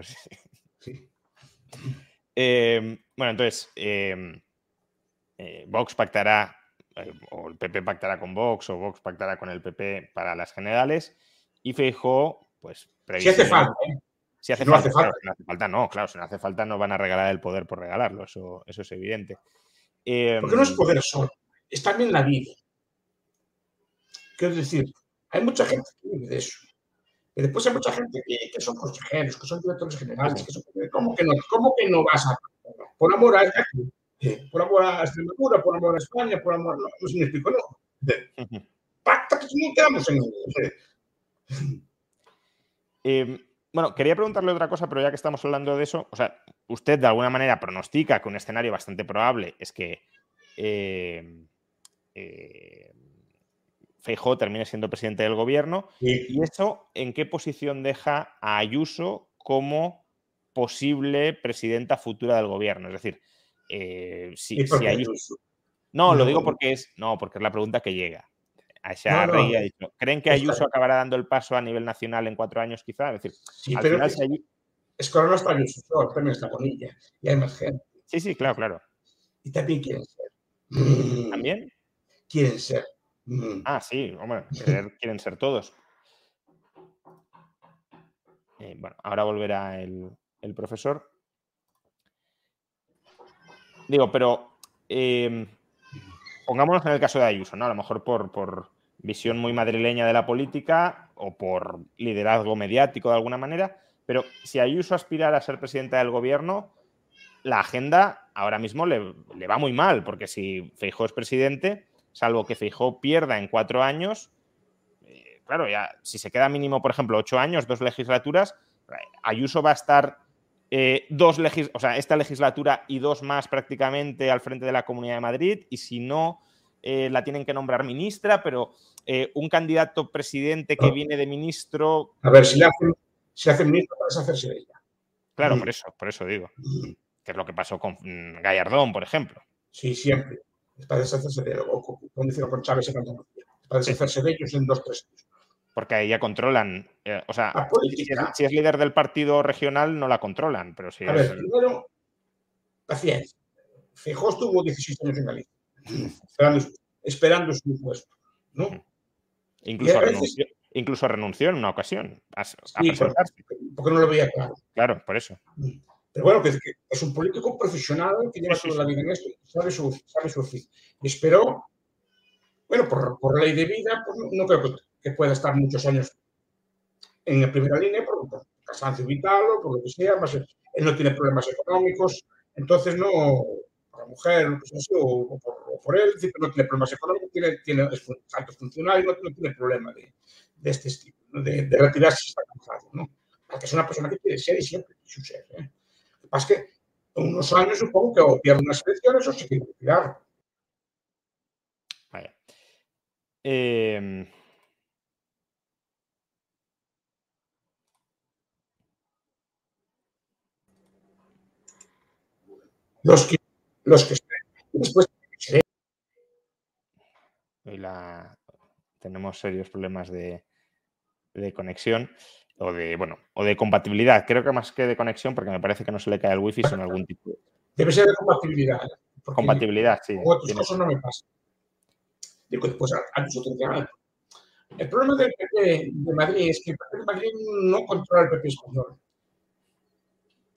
Sí. Eh, bueno, entonces, eh, eh, Vox pactará, o el PP pactará con Vox, o Vox pactará con el PP para las generales. Y Feijó, pues... Si hace falta, ¿eh? Si hace, falta, no hace falta. no claro, si no hace falta no van a regalar el poder por regalarlo, eso, eso es evidente. Porque no es em, poder solo, es también la vida. Quiero decir, hay mucha gente que vive de eso. Y después hay mucha gente que, son consejeros, que son directores generales, que son, ¿cómo, que no, ¿cómo que no vas a... Por amor a eh, por amor a Extremadura, por amor a España, por amor... No, no significa no. Pacta que no quedamos en... Em, bueno, quería preguntarle otra cosa, pero ya que estamos hablando de eso, o sea, usted de alguna manera pronostica que un escenario bastante probable es que eh, eh, termine siendo presidente del gobierno. ¿Y eso en qué posición deja a Ayuso como posible presidenta futura del gobierno? Es decir, eh, si, Ayuso... No, lo digo porque es. No, porque es la pregunta que llega. ¿Creen que Ayuso acabará dando el paso a nivel nacional en cuatro años quizá? Es decir, sí, pero final, es, que ahora no está Ayuso, también está Bonilla y hay más gente. Sí, sí, claro, claro. Y también quieren ser. ¿También? Quieren ser. Ah, sí, hombre, quieren ser todos. Eh, bueno, ahora volverá el, profesor. Digo, pero eh, pongámonos en el caso de Ayuso, ¿no? A lo mejor por, por visión muy madrileña de la política o por liderazgo mediático de alguna manera, pero si Ayuso aspirara a ser presidenta del gobierno, la agenda ahora mismo le, va muy mal, porque si Feijó es presidente, salvo que Feijó pierda en cuatro años, eh, claro, ya si se queda mínimo, por ejemplo, ocho años, dos legislaturas, Ayuso va a estar eh, dos legis o sea, esta legislatura y dos más prácticamente al frente de la Comunidad de Madrid, y si no, eh, la tienen que nombrar ministra, pero eh, un candidato presidente que viene de ministro. A ver, si le hacen, si hace ministro, para hacerse de ella. Claro, por eso, por eso digo. Que es lo que pasó con mm, Gallardón, por ejemplo. Sí, siempre. Es para deshacerse de ella. O con, con Chávez y para deshacerse de ellos en dos, tres años. Porque ahí ya controlan. Eh, o sea, si es, líder del partido regional, no la controlan. Pero si a ver, primero, paciencia. Feijóo estuvo 16 años en Galicia, esperando, su puesto. ¿no? Incluso, renunció, incluso renunció en una ocasión a, sí, porque no lo veía claro. Claro, por eso. Pero bueno, que, es un político profesional que lleva toda la vida en esto, sabe su, sabe su oficio. Y esperó, bueno, por, por ley de vida, pues no, creo que, pueda estar muchos años en la primera línea por, por cansancio vital o por lo que sea, más él no tiene problemas económicos, entonces no, la mujer, o, por, él, no tiene problemas económicos, tiene, tiene es alto funcionario, no, no tiene problema de, de este estilo, de, de retirarse si está cansado, ¿no? Porque es una persona que quiere ser y siempre quiso ser, ¿eh? Más que en unos años supongo que o pierde unas elecciones o se quiere retirar. Vaya. Eh... Los que, los que después la... tenemos serios problemas de, de conexión o de, bueno, o de compatibilidad. Creo que más que de conexión, porque me parece que no se le cae el wifi, sino algún tipo de... Debe ser de compatibilidad. Compatibilidad, sí. O otras cosas no me pasa. Digo, después a, nosotros El problema del PP de Madrid es que el PP de Madrid no controla el PP español.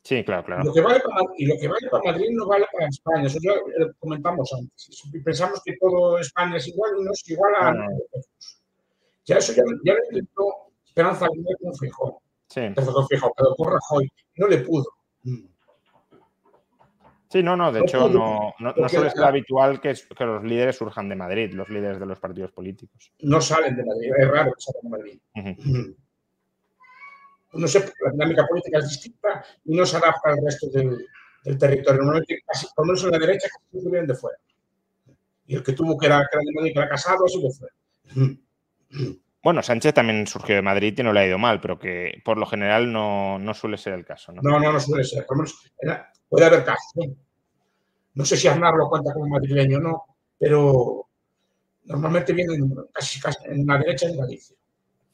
Sí, claro, claro. Lo que vale para, y lo que vale para Madrid no vale para España. Eso ya lo comentamos antes. Pensamos que todo España es igual y no es igual a. No, Ya eso ya, ya lo intentó Esperanza Aguirre con Feijóo. Sí. Pero con pero con Rajoy. No le pudo. Sí, no, no, de hecho no, no, suele ser habitual que, que, los líderes surjan de Madrid, los líderes de los partidos políticos. No salen de Madrid, es raro que salgan de Madrid. Uh sé, la dinámica política es distinta y no se adapta al resto del, del territorio. Normalmente, casi, por lo menos en la derecha, casi vienen de fuera. Y el que tuvo que era, que era de Madrid, que era casado, así de fuera. Bueno, Sánchez también surgió de Madrid y no le ha ido mal, pero que por lo general no, no suele ser el caso. ¿no? no, no, no suele ser. Por lo menos, puede haber casos. ¿no? sé si Aznar lo cuenta como madrileño o no, pero normalmente vienen casi, casi en la derecha de Galicia,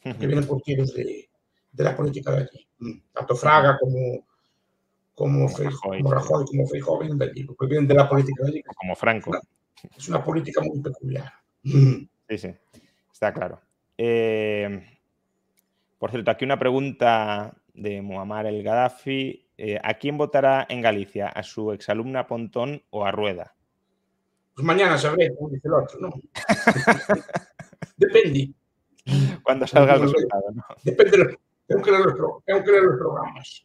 que vienen por tiros de, de, la política de allí. Mm. Tanto Fraga como, como, Rajoy, como Rajoy, como Feijóo vienen de allí, porque vienen de la política de allí. Como Franco. Es una, es una política muy peculiar. Sí, sí, está claro. Eh, por cierto, aquí una pregunta de Muammar el Gaddafi. Eh, ¿A quién votará en Galicia? ¿A su exalumna Pontón o a Rueda? Pues mañana sabré, como dice el otro, ¿no? Depende. Cuando salga el resultado, ¿no? Depende. De, tengo, tengo que leer los programas.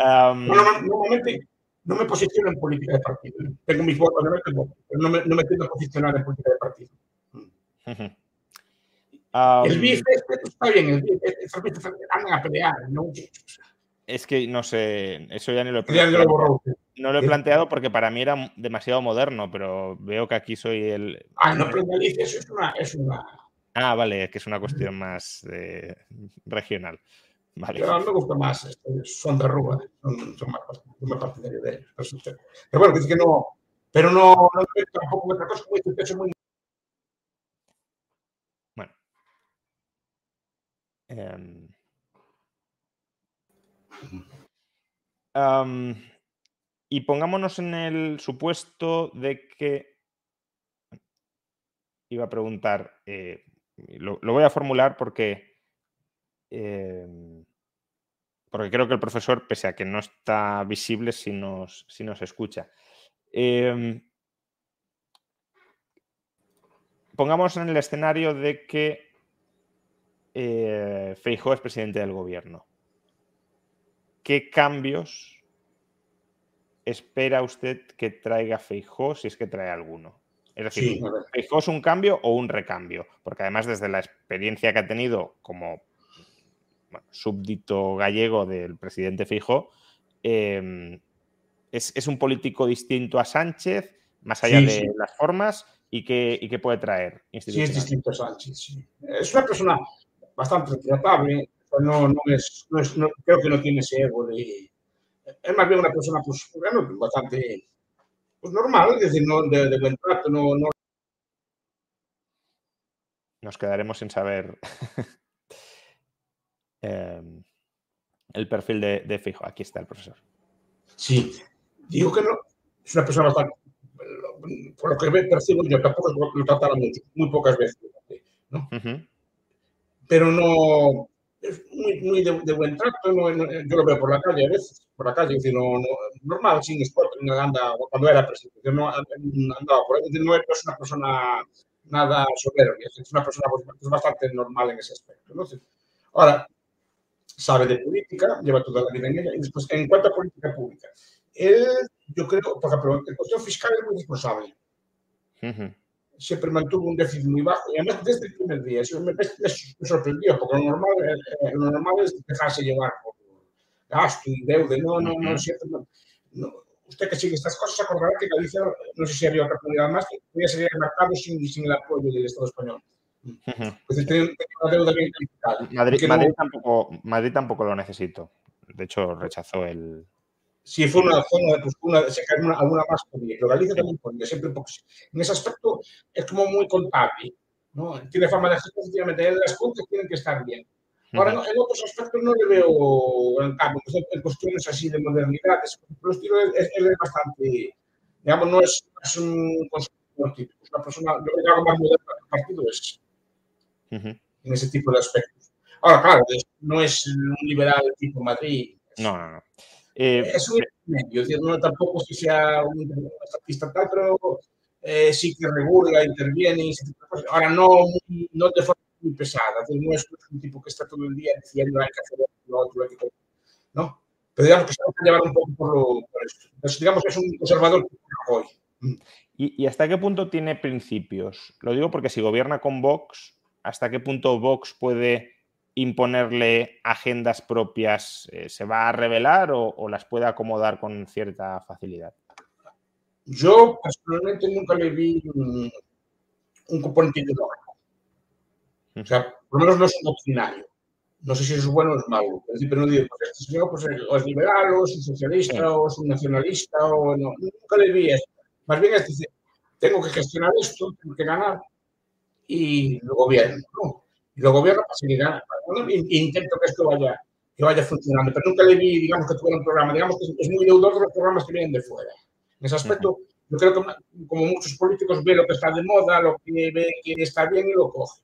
Um, normalmente no me posiciono en política de partido. Tengo mis votos, pero no me, no me tengo que posicionar en política de partido el bife está bien, el bife andan a pelear, ¿no? Es que no sé, eso ya ni lo he planteado. No lo he planteado porque para mí era demasiado moderno, pero veo que aquí soy el. Ah, no, pero eso es una, es una. Ah, vale, que es una cuestión más eh, regional. Vale. me gusta más, este, son de Rúa, son, son más, más partidario de ellos. Pero bueno, que no, pero no, no tampoco otra cosa, como dice, muy Em, y pongámonos en el supuesto de que iba a preguntar, eh, lo, voy a formular porque, em, porque creo que el profesor, pese a que no está visible, si nos, si nos escucha. Em, pongamos en el escenario de que eh, Feijóo es presidente del gobierno. ¿Qué cambios espera usted que traiga Feijóo si es que trae alguno? Es decir, ¿Feijóo es un cambio o un recambio? Porque además desde la experiencia que ha tenido como súbdito gallego del presidente Feijóo, em, es, un político distinto a Sánchez, más allá de las formas, y qué, puede traer. Sí, es distinto a Sánchez. Sí. Es una persona bastante tratable, no, no es, no es creo que no tiene ese ego de... Es más bien una persona pues, bueno, bastante pues, normal, es decir, no, de, de buen trato, no, no nos quedaremos sin saber em, el perfil de, Fijo. Aquí está el profesor. Sí, digo que no, es una persona bastante, por lo que percibo yo, tampoco lo trataron muy pocas veces, ¿no? Pero no, es muy, muy de, buen trato, yo lo veo por la calle a veces, por la calle, decir, no, normal, sin anda, cuando era presidente, no andaba por ahí, no es una persona nada soberbia, es una persona pues, bastante normal en ese aspecto. ¿no? Ahora, sabe de política, lleva toda la vida en ella, y después, en cuanto a política pública, él, yo creo, por ejemplo, en cuestión fiscal es muy responsable. Siempre mantuvo un déficit muy bajo y además desde el primer día, eso me, sorprendió, porque lo normal, eh, lo normal es dejarse llevar por gasto y deuda, no, no, no, siempre, no, usted que sigue estas cosas acordará que Galicia, no sé si había otra comunidad más, que podía salir al mercado sin, sin el apoyo del Estado español. Pues tenía, una deuda bien Madrid, Madrid, tampoco, Madrid tampoco lo necesito. De hecho, rechazó el. Sí, fue una zona, pues una, se cayó una, alguna más pero Galicia también podía, siempre. En ese aspecto es como muy contable, ¿no? Tiene fama de que efectivamente, las cuentas tienen que estar bien. Ahora, en otros aspectos no le veo en cambio, en cuestiones así de modernidad. El estilo es, es, bastante, digamos, no es, es un conservador típico, es una persona, lo que hago más moderno que el partido es en ese tipo de aspectos. Ahora, claro, no es un liberal tipo Madrid. No, no, no. Eh, es un medio, no tampoco si sea un estatista tal, pero eh, sí que regula, interviene. Ahora, no, no de forma muy pesada. El nuestro es un tipo que está todo el día diciendo hay que hacer lo otro, hay que ¿no? Pero digamos que se va a llevar un poco por, lo, por esto. Entonces, digamos que es un conservador hoy. ¿Y, ¿Y hasta qué punto tiene principios? Lo digo porque si gobierna con Vox, ¿hasta qué punto Vox puede imponerle agendas propias? Eh, ¿Se va a revelar o, o, las puede acomodar con cierta facilidad? Yo personalmente nunca le vi un, un componente ideológico. O sea, por lo menos no es un doctrinario. No sé si es bueno o es malo. Es decir, pero no digo, pues este señor pues, o es liberal, o es un socialista, o es un nacionalista, o no. Nunca le vi eso. Más bien es decir, tengo que gestionar esto, tengo que ganar, y lo gobierno. ¿no? Y lo gobierno para seguir ganando. Intento que esto vaya, que vaya funcionando. Pero nunca le vi, digamos, que tuviera un programa. Digamos que es muy deudor de los programas que vienen de fuera. En ese aspecto, yo creo que como muchos políticos ve lo que está de moda, lo que ve que está bien y lo coge.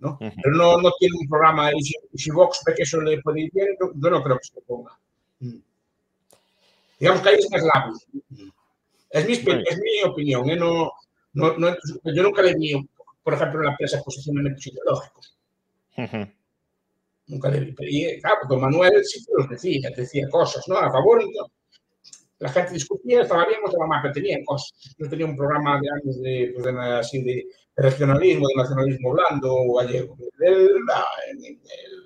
¿no? Pero no, no, tiene un programa y si, si, Vox ve que eso le puede ir bien, yo no creo que se ponga. Digamos que ahí es más lápiz. Es mi, es mi opinión, ¿eh? no, no, no, yo nunca le vi, por ejemplo, en la prensa posicionamientos ideológicos. Nunca le. Y claro, don Manuel sí que los decía, decía cosas, ¿no? A favor, ¿no? la gente discutía, estaba bien o estaba mal, pero tenía cosas. Yo tenía un programa de años de, pues, de, así de, regionalismo, de nacionalismo blando gallego.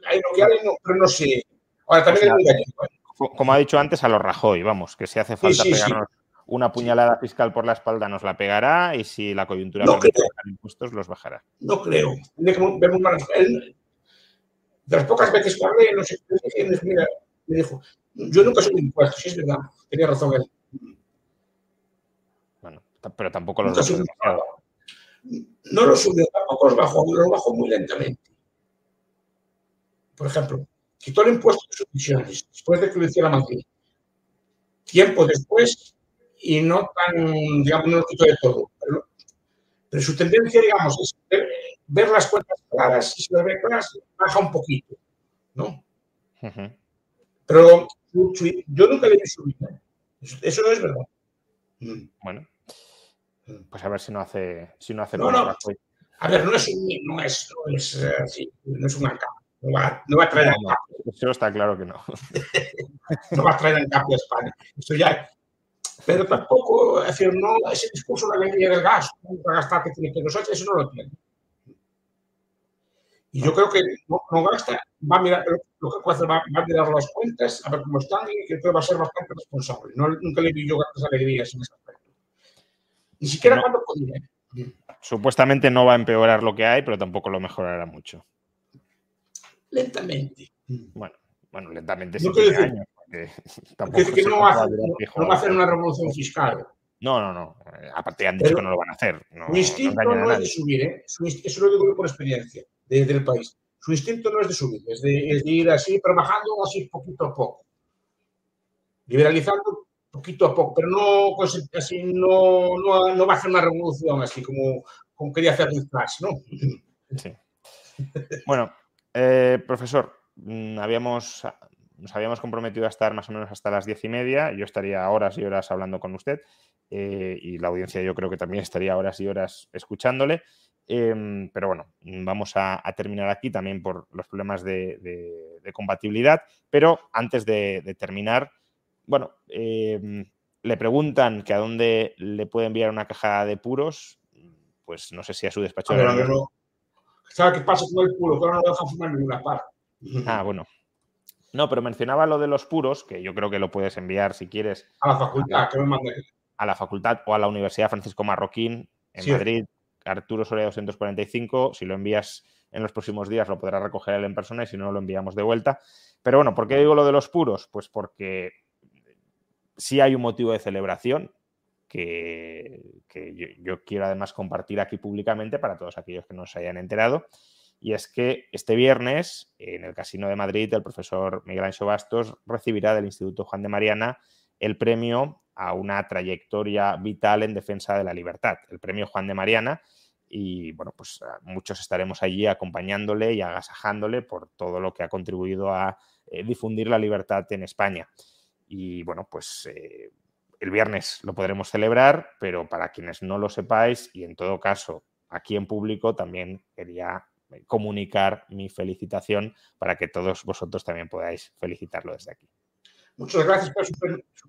Hay no que hay, no, pero no sé. Ahora también o sea, es gallego. ¿eh? Como ha dicho antes, a los Rajoy, vamos, que si hace falta sí, sí, pegarnos sí. Una puñalada fiscal por la espalda nos la pegará y si la coyuntura no permite bajar impuestos los bajará. No creo. De las pocas veces que hablé, no sé, mira, me dijo, yo nunca subí impuestos, sí es verdad, tenía razón él. Bueno, pero tampoco los bajó demasiado. No los subió, tampoco los bajó, los bajó muy lentamente. Por ejemplo, quitó el impuesto de sumisiones después de que lo hiciera Madrid. Tiempo después, y no tan, digamos, no lo quitó de todo. Pero, pero su tendencia, digamos, es ver, ver, las cuentas claras, si las ve claras, baja un poquito, ¿no? Uh -huh. Pero yo nunca le vi subir. Eso no es verdad. Bueno, pues a ver si no hace, si no hace no, no. A ver, no es un, no es, no es, sí, no es un ANCAP. No va, no va a traer no, no, Eso está claro que no. no va a traer a España. Eso ya. Pero tampoco, no, ese discurso de la alegría del gas, para gastar que tiene que nosotros, eso no lo tiene. Y yo creo que no, no gasta, va a mirar, lo que puede hacer va, va, a mirar las cuentas, a ver cómo están y que creo va a ser bastante responsable. No, nunca le vi yo grandes alegrías en ese aspecto. Ni siquiera no. cuando podía. Supuestamente no va a empeorar lo que hay, pero tampoco lo mejorará mucho. Lentamente. Bueno, bueno lentamente sí no. Porque tampoco que no, va a hacer, no, no va a hacer una revolución fiscal. No, no, no. Aparte han dicho que no lo van a hacer. No, su instinto no, es de subir, ¿eh? eso lo digo por experiencia del país. Su instinto no es de subir, es de, es de ir así, pero bajando así poquito a poco. Liberalizando poquito a poco, pero no, así, no, no, no va a hacer una revolución así como, como quería hacer el Flash, ¿no? Sí. Bueno, eh, profesor, mm, habíamos, nos habíamos comprometido a estar más o menos hasta las diez y media. Yo estaría horas y horas hablando con usted eh, y la audiencia yo creo que también estaría horas y horas escuchándole. Em, pero bueno, vamos a, terminar aquí también por los problemas de, compatibilidad. Pero antes de, terminar, bueno, em, le preguntan que a dónde le puede enviar una caja de puros. Pues no sé si a su despacho. ¿Sabe qué pasa con el puro? Que no lo dejan fumar en ninguna parte. Ah, bueno. No, pero mencionaba lo de los puros, que yo creo que lo puedes enviar si quieres. A la facultad, que me mande. A la facultad o a la Universidad Francisco Marroquín en Madrid, Arturo Soria 245. Si lo envías en los próximos días, lo podrá recoger él en persona y si no, lo enviamos de vuelta. Pero bueno, ¿por qué digo lo de los puros? Pues porque sí hay un motivo de celebración que, yo, quiero además compartir aquí públicamente para todos aquellos que no se hayan enterado. Y es que este viernes, en el Casino de Madrid, el profesor Miguel Ancho Bastos recibirá del Instituto Juan de Mariana el premio a una trayectoria vital en defensa de la libertad, el premio Juan de Mariana. Y bueno, pues muchos estaremos allí acompañándole y agasajándole por todo lo que ha contribuido a eh, difundir la libertad en España. Y bueno, pues eh, el viernes lo podremos celebrar, pero para quienes no lo sepáis y en todo caso aquí en público también quería comunicar mi felicitación para que todos vosotros también podáis felicitarlo desde aquí. Muchas gracias por su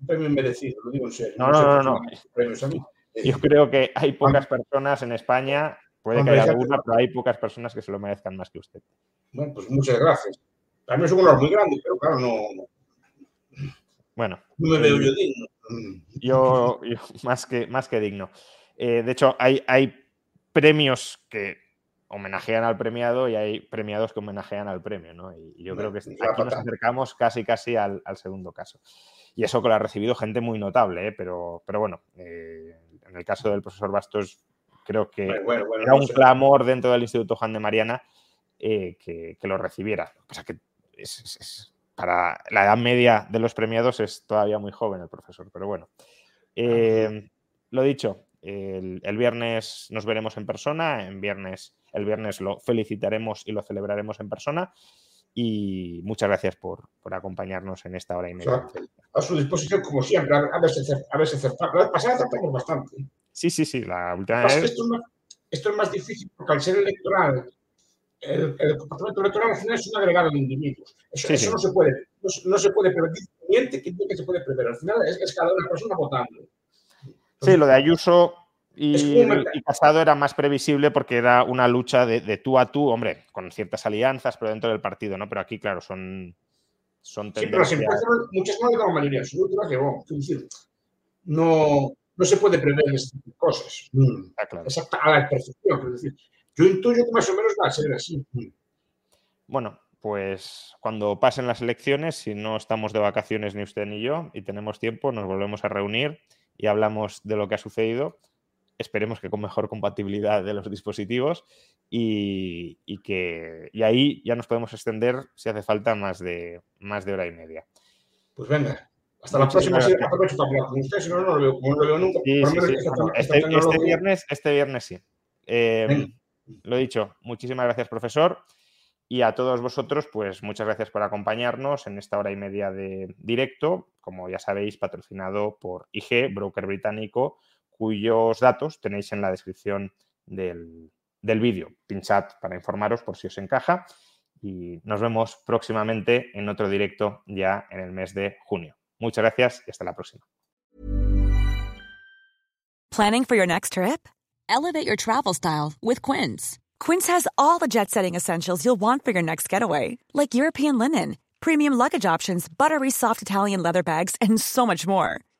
premio, merecido, lo digo en serio. No, no, no, no. Yo creo que hay pocas personas en España, puede que haya alguna, pero hay pocas personas que se lo merezcan más que usted. Bueno, pues muchas gracias. También es un honor muy grande, pero claro, no. Bueno. No me veo yo digno. Yo, más, que, más que digno. Eh, de hecho, hay, hay premios que homenajean al premiado y hay premiados que homenajean al premio, ¿no? Y, yo creo que aquí nos acercamos casi casi al, segundo caso. Y eso que lo ha recibido gente muy notable, ¿eh? pero, pero bueno, eh, en el caso del profesor Bastos, creo que era un clamor dentro del Instituto Juan de Mariana que, lo recibiera. O sea que es, para la edad media de los premiados es todavía muy joven el profesor, pero bueno. Eh, lo dicho, el, viernes nos veremos en persona, en viernes, el viernes lo felicitaremos y lo celebraremos en persona. Y muchas gracias por, acompañarnos en esta hora y media. a su disposición, como siempre, a si a ver La pasada acertamos bastante. Sí, sí, sí, la última vez. Esto es, más, esto es más difícil porque al ser electoral el, el, comportamiento electoral al final es un agregado de individuos. Eso, no se puede, no, se puede prever. Que se puede prever. Al final es, cada una persona votando. sí, lo de Ayuso y, y, Casado era más previsible porque era una lucha de, tú a tú, hombre, con ciertas alianzas, pero dentro del partido, ¿no? Pero aquí, claro, son, son tendencias. Sí, pero muchas no la mayoría absoluta las llevó. no, no se puede prever estas cosas. Ah, claro. Exacta, a la perfección. Es decir, yo intuyo que más o menos va a ser así. Bueno, pues cuando pasen las elecciones, si no estamos de vacaciones ni usted ni yo y tenemos tiempo, nos volvemos a reunir y hablamos de lo que ha sucedido. Esperemos que con mejor compatibilidad de los dispositivos y, que y ahí ya nos podemos extender si hace falta más de, más de hora y media. Pues venga, hasta la próxima. Aprovecho para hablar con usted, si no, no lo veo, como no lo veo nunca. Sí, sí, sí. Este, este, viernes, este viernes sí. Eh, lo dicho, muchísimas gracias, profesor. Y a todos vosotros, pues muchas gracias por acompañarnos en esta hora y media de directo, como ya sabéis, patrocinado por IG, broker británico, cuyos datos tenéis en la descripción del, del vídeo. Pinchad para informaros por si os encaja y nos vemos próximamente en otro directo ya en el mes de junio. Muchas gracias y hasta la próxima. Planning for your next trip? Elevate your travel style with Quince. Quince has all the jet setting essentials you'll want for your next getaway, like European linen, premium luggage options, buttery soft Italian leather bags, and so much more.